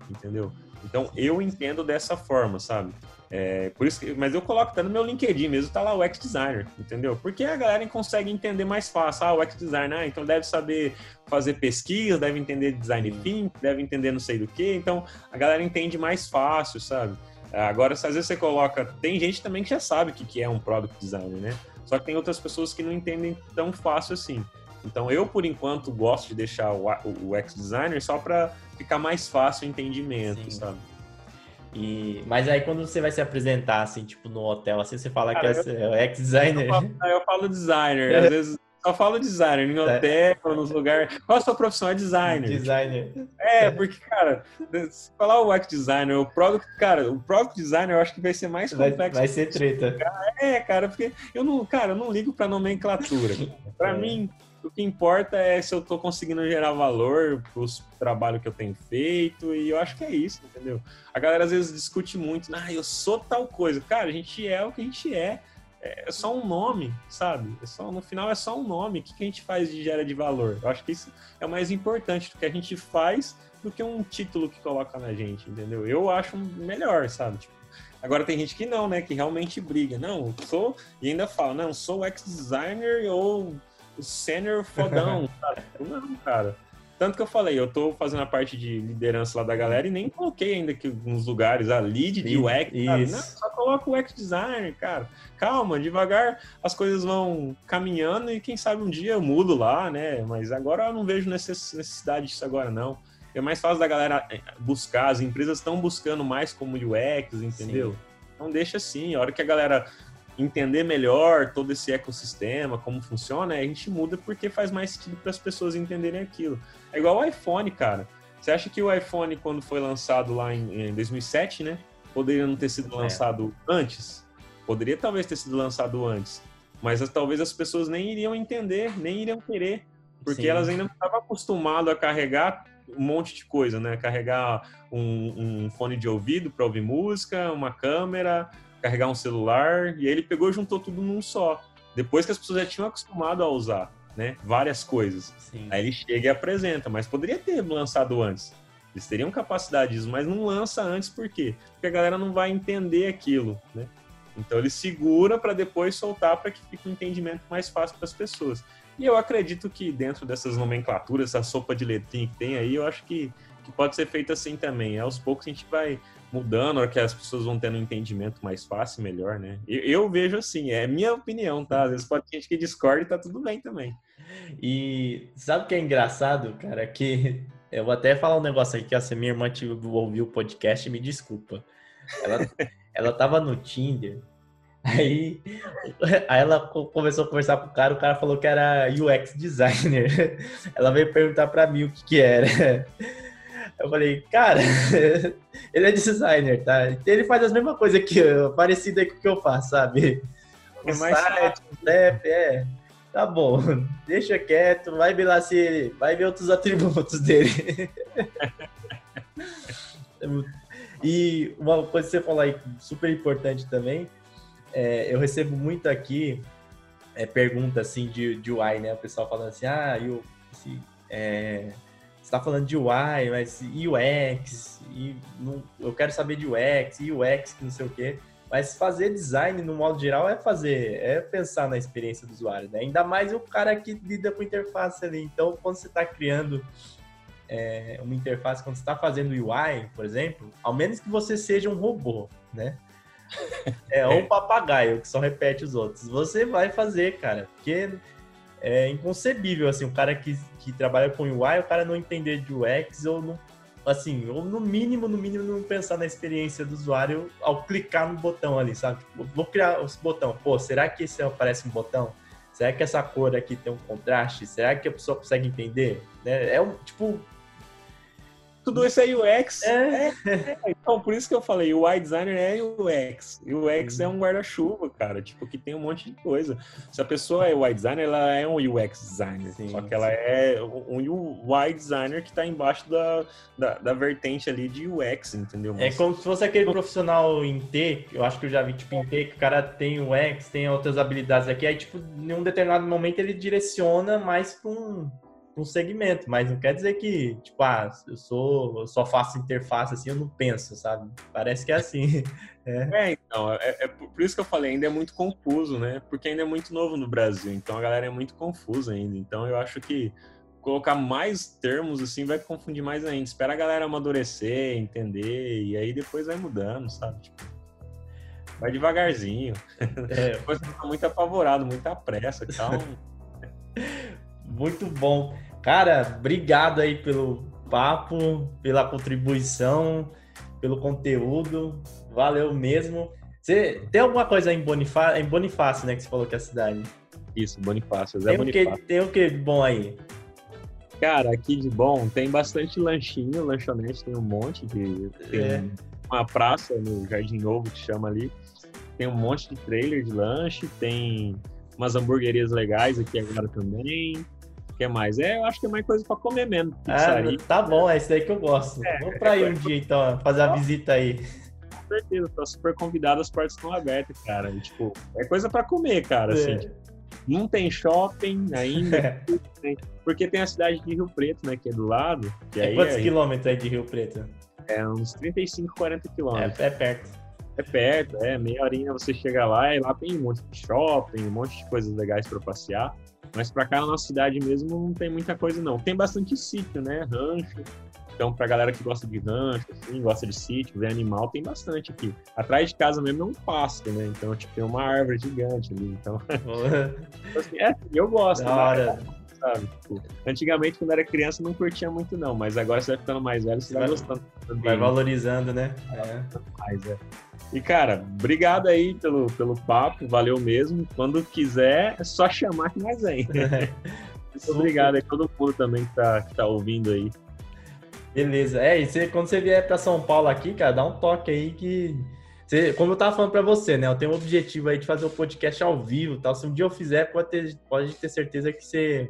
entendeu? Então eu entendo dessa forma, sabe? É, por isso que, mas eu coloco até no meu LinkedIn mesmo, tá lá o X Designer, entendeu? Porque a galera consegue entender mais fácil. Ah, o X Designer, ah, então deve saber fazer pesquisa, deve entender design thinking, deve entender não sei do que. Então a galera entende mais fácil, sabe? Agora, às vezes você coloca. Tem gente também que já sabe o que é um product designer, né? Só que tem outras pessoas que não entendem tão fácil assim. Então eu, por enquanto, gosto de deixar o, o, o X Designer só para ficar mais fácil o entendimento, Sim. sabe? E, mas aí quando você vai se apresentar, assim, tipo, no hotel, assim, você fala Cara, que é, o ex-designer. Eu, eu, falo designer. Às vezes só falo designer, em é. hotel, é. nos lugares. Qual a sua profissão? É designer. Designer. É, porque, cara, se falar o UX designer, o product, cara, o product designer eu acho que vai ser mais complexo. Vai, vai ser treta. É, cara, porque eu não, cara, eu não ligo pra nomenclatura. Pra é. mim, o que importa é se eu tô conseguindo gerar valor pro trabalho que eu tenho feito, e eu acho que é isso, entendeu? A galera às vezes discute muito, ah, eu sou tal coisa. Cara, a gente é o que a gente é é só um nome, sabe? É só, no final é só um nome. O que, que a gente faz de gera de valor? Eu acho que isso é o mais importante do que a gente faz do que um título que coloca na gente, entendeu? Eu acho melhor, sabe? Tipo, agora tem gente que não, né? Que realmente briga. Não, sou. E ainda fala, não, sou o ex-designer ou o senior fodão, sabe? Não, cara. Tanto que eu falei, eu tô fazendo a parte de liderança lá da galera e nem coloquei ainda aqui nos lugares a lead de UX, Não, só coloca o UX designer, cara. Calma, devagar as coisas vão caminhando e quem sabe um dia eu mudo lá, né? Mas agora eu não vejo necessidade disso agora, não. É mais fácil da galera eh, buscar, as empresas estão buscando mais como UX, entendeu? Sim. Então deixa assim, a hora que a galera entender melhor todo esse ecossistema, como funciona, a gente muda porque faz mais sentido para as pessoas entenderem aquilo. É igual o iPhone, cara. Você acha que o iPhone, quando foi lançado lá em, em 2007, né? Poderia não ter sido é. lançado é. antes? Poderia talvez ter sido lançado antes. Mas talvez as pessoas nem iriam entender, nem iriam querer. Porque Sim. elas ainda não estavam acostumadas a carregar um monte de coisa, né? Carregar um, um fone de ouvido para ouvir música, uma câmera, carregar um celular. E aí ele pegou e juntou tudo num só. Depois que as pessoas já tinham acostumado a usar né, várias coisas. Sim. Aí ele chega e apresenta, mas poderia ter lançado antes. Eles teriam capacidade disso, mas não lança antes por quê? Porque a galera não vai entender aquilo, né? Então ele segura para depois soltar para que fique um entendimento mais fácil para as pessoas. E eu acredito que dentro dessas nomenclaturas, essa sopa de letrinha que tem aí, eu acho que, que pode ser feita assim também. Aos poucos a gente vai mudando, a hora que as pessoas vão tendo um entendimento mais fácil, melhor, né? Eu, eu vejo assim, é minha opinião, tá? Às vezes pode ter gente que discorda e tá tudo bem também. E sabe o que é engraçado, cara? Que eu vou até falar um negócio aqui, ó, se minha irmã ouviu o podcast, me desculpa. Ela, ela tava no Tinder, aí, aí ela começou a conversar com o cara, o cara falou que era UX designer. Ela veio perguntar para mim o que que era. Eu falei, cara, ele é designer, tá? Ele faz as mesmas coisas que eu, parecido com o que eu faço, sabe? O é mais site, o app, é. Tá bom, deixa quieto, vai ver lá se ele. Vai ver outros atributos dele. e uma coisa que você falou aí, super importante também, é, eu recebo muito aqui é, pergunta assim de, de UI, né? O pessoal falando assim, ah, eu, é, você tá falando de UI, mas UX, e não, eu quero saber de UX, UX, que não sei o quê. Mas fazer design, no modo geral, é fazer, é pensar na experiência do usuário, né? Ainda mais o cara que lida com interface ali. Então, quando você está criando é, uma interface, quando você está fazendo UI, por exemplo, ao menos que você seja um robô, né? É, ou um papagaio que só repete os outros. Você vai fazer, cara, porque é inconcebível, assim, o cara que, que trabalha com UI, o cara não entender de UX ou não assim, ou no mínimo, no mínimo, não pensar na experiência do usuário ao clicar no botão ali, sabe? Tipo, vou criar esse botão. Pô, será que esse aparece um botão? Será que essa cor aqui tem um contraste? Será que a pessoa consegue entender? É, é um, tipo, tudo isso é UX. É. É, então, por isso que eu falei, o UI designer é UX. E o UX é um guarda-chuva, cara, tipo, que tem um monte de coisa. Se a pessoa é UI designer, ela é um UX designer. Sim, só que ela é um UI designer que está embaixo da, da, da, vertente ali de UX, entendeu? É Mas... É como se fosse aquele profissional em T, eu acho que eu já vi, tipo, em T, que o cara tem UX, tem outras habilidades aqui, aí, tipo, em um determinado momento ele direciona mais para um um segmento, mas não quer dizer que, tipo, ah, eu sou, eu só faço interface assim, eu não penso, sabe? Parece que é assim. É, é então, é, é, por isso que eu falei, ainda é muito confuso, né? Porque ainda é muito novo no Brasil, então a galera é muito confusa ainda. Então eu acho que colocar mais termos assim vai confundir mais ainda. Espera a galera amadurecer, entender, e aí depois vai mudando, sabe? Tipo, vai devagarzinho. É. depois fica muito apavorado, muita pressa, calma. Muito bom. Cara, obrigado aí pelo papo, pela contribuição, pelo conteúdo. Valeu mesmo. Você tem alguma coisa em Bonifácio, em Bonifácio, né, que você falou que é a cidade? Isso, Bonifácio. Zé tem Bonifácio. O que, tem o que bom aí? Cara, aqui de bom tem bastante lanchinho, lanchonete tem um monte de. Tem É. uma praça no Jardim Novo que chama ali. Tem um monte de trailer de lanche, tem umas hamburguerias legais aqui agora também. Que mais? É, eu acho que é mais coisa pra comer mesmo. Ah, Pizzaria, tá bom, é isso aí que eu gosto. É, Vamos pra aí um dia então, fazer a visita aí. com certeza. Tá super convidado, as portas estão abertas, cara. E, tipo, é coisa pra comer, cara. Assim, É. tipo, não tem shopping ainda, porque tem a cidade de Rio Preto, né, que é do lado. É aí quantos é, quilômetros aí de Rio Preto? é uns 35, 40 quilômetros. É, é perto. É perto, é meia horinha você chega lá e lá tem um monte de shopping, um monte de coisas legais para passear. Mas pra cá na nossa cidade mesmo não tem muita coisa não. Tem bastante sítio, né? Rancho. Então pra galera que gosta de rancho, assim, gosta de sítio, ver animal, tem bastante aqui. Atrás de casa mesmo é um pasto, né? Então tipo tem uma árvore gigante ali. Então, assim, é, eu gosto. da né? Sabe? Tipo, antigamente quando era criança não curtia muito não, mas agora você vai ficando mais velho, você vai Vai- gostando. também. Vai valorizando, né? É. Mas, é. E, cara, obrigado aí pelo, pelo papo, valeu mesmo. Quando quiser, é só chamar que nós vem. Muito obrigado aí todo mundo também que tá, que tá ouvindo aí. Beleza. É, e você, quando você vier pra São Paulo aqui, cara, dá um toque aí que. Você, como eu tava falando pra você, né? Eu tenho um objetivo aí de fazer o podcast ao vivo tal. Se um dia eu fizer, pode ter, pode ter certeza que você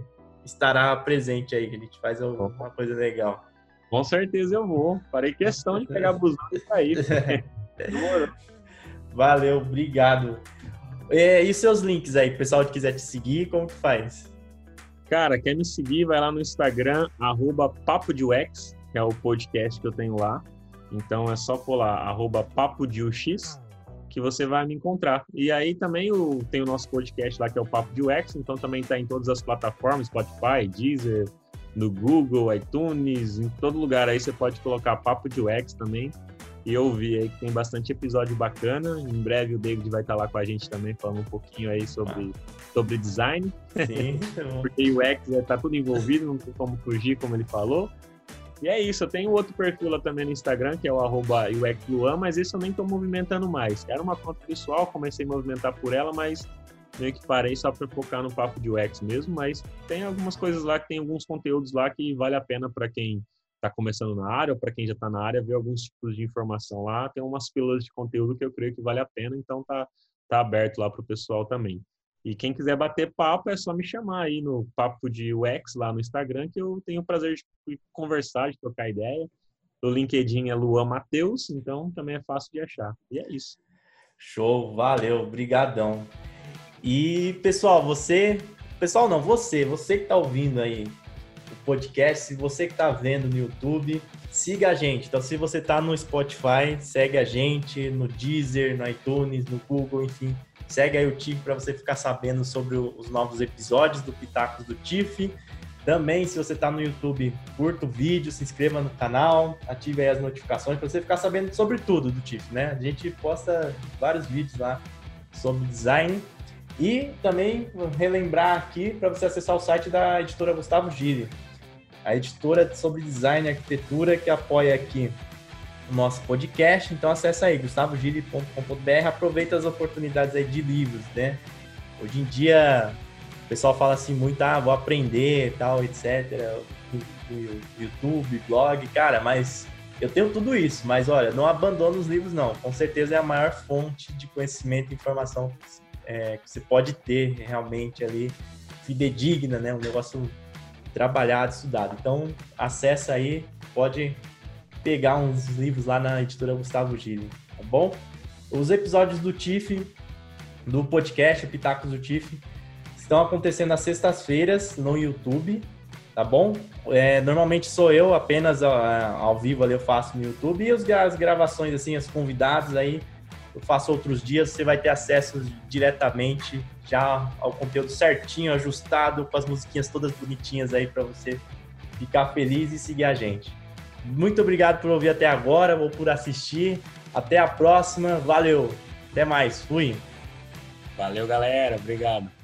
estará presente aí, que a gente faz uma coisa legal. Com certeza eu vou. Farei questão de pegar busão e sair. Valeu, obrigado. É, e seus links aí, pessoal que quiser te seguir, como que faz? Cara, quer me seguir? Vai lá no Instagram, arroba Papo de UX, que é o podcast que eu tenho lá. Então é só pôr lá, arroba Papo de UX, que você vai me encontrar. E aí também o, tem o nosso podcast lá, que é o Papo de UX, então também está em todas as plataformas, Spotify, Deezer, no Google, iTunes, em todo lugar aí você pode colocar Papo de UX também e ouvir aí que tem bastante episódio bacana. Em breve o David vai estar lá com a gente também falando um pouquinho aí sobre, sobre design. Sim. porque o UX está tudo envolvido, não tem como fugir, como ele falou. E é isso, eu tenho outro perfil lá também no Instagram, que é o arroba UXLuan, mas esse eu nem estou movimentando mais. Era uma conta pessoal, comecei a movimentar por ela, mas meio que parei só para focar no papo de UX mesmo, mas tem algumas coisas lá, que tem alguns conteúdos lá que vale a pena para quem está começando na área ou para quem já está na área ver alguns tipos de informação lá. Tem umas pílulas de conteúdo que eu creio que vale a pena, então tá, tá aberto lá para o pessoal também. E quem quiser bater papo é só me chamar aí no Papo de UX lá no Instagram, que eu tenho o prazer de conversar, de trocar ideia. O LinkedIn é Luan Matheus, então também é fácil de achar. E é isso. Show, valeu, brigadão. E pessoal, você, pessoal não, você, você que tá ouvindo aí o podcast, você que tá vendo no YouTube, siga a gente. Então, se você tá no Spotify, segue a gente no Deezer, no iTunes, no Google, enfim, segue aí o TIF para você ficar sabendo sobre os novos episódios do Pitacos do TIF. Também, se você está no YouTube, curta o vídeo, se inscreva no canal, ative aí as notificações para você ficar sabendo sobre tudo do TIF, né? A gente posta vários vídeos lá sobre design. E também relembrar aqui para você acessar o site da editora Gustavo Gili, a editora sobre design e arquitetura que apoia aqui o nosso podcast. Então acessa aí gustavogili.com.br, aproveita as oportunidades aí de livros, né? Hoje em dia o pessoal fala assim muito, ah, vou aprender, tal, etc. YouTube, blog, cara, mas eu tenho tudo isso, mas olha, não abandono os livros, não. Com certeza é a maior fonte de conhecimento e informação é, que você pode ter realmente ali, fidedigna, né? Um negócio trabalhado, estudado. Então, acessa aí, pode pegar uns livros lá na editora Gustavo Gili, tá bom? Os episódios do TIFF, do podcast Pitacos do TIFF, estão acontecendo às sextas-feiras no YouTube, tá bom? É, normalmente sou eu apenas ao, ao vivo ali eu faço no YouTube e as, gravações assim, as convidados aí eu faço outros dias, você vai ter acesso diretamente já ao conteúdo certinho, ajustado, com as musiquinhas todas bonitinhas aí para você ficar feliz e seguir a gente. Muito obrigado por ouvir até agora, ou por assistir. Até a próxima, valeu. Até mais, fui. Valeu, galera. Obrigado.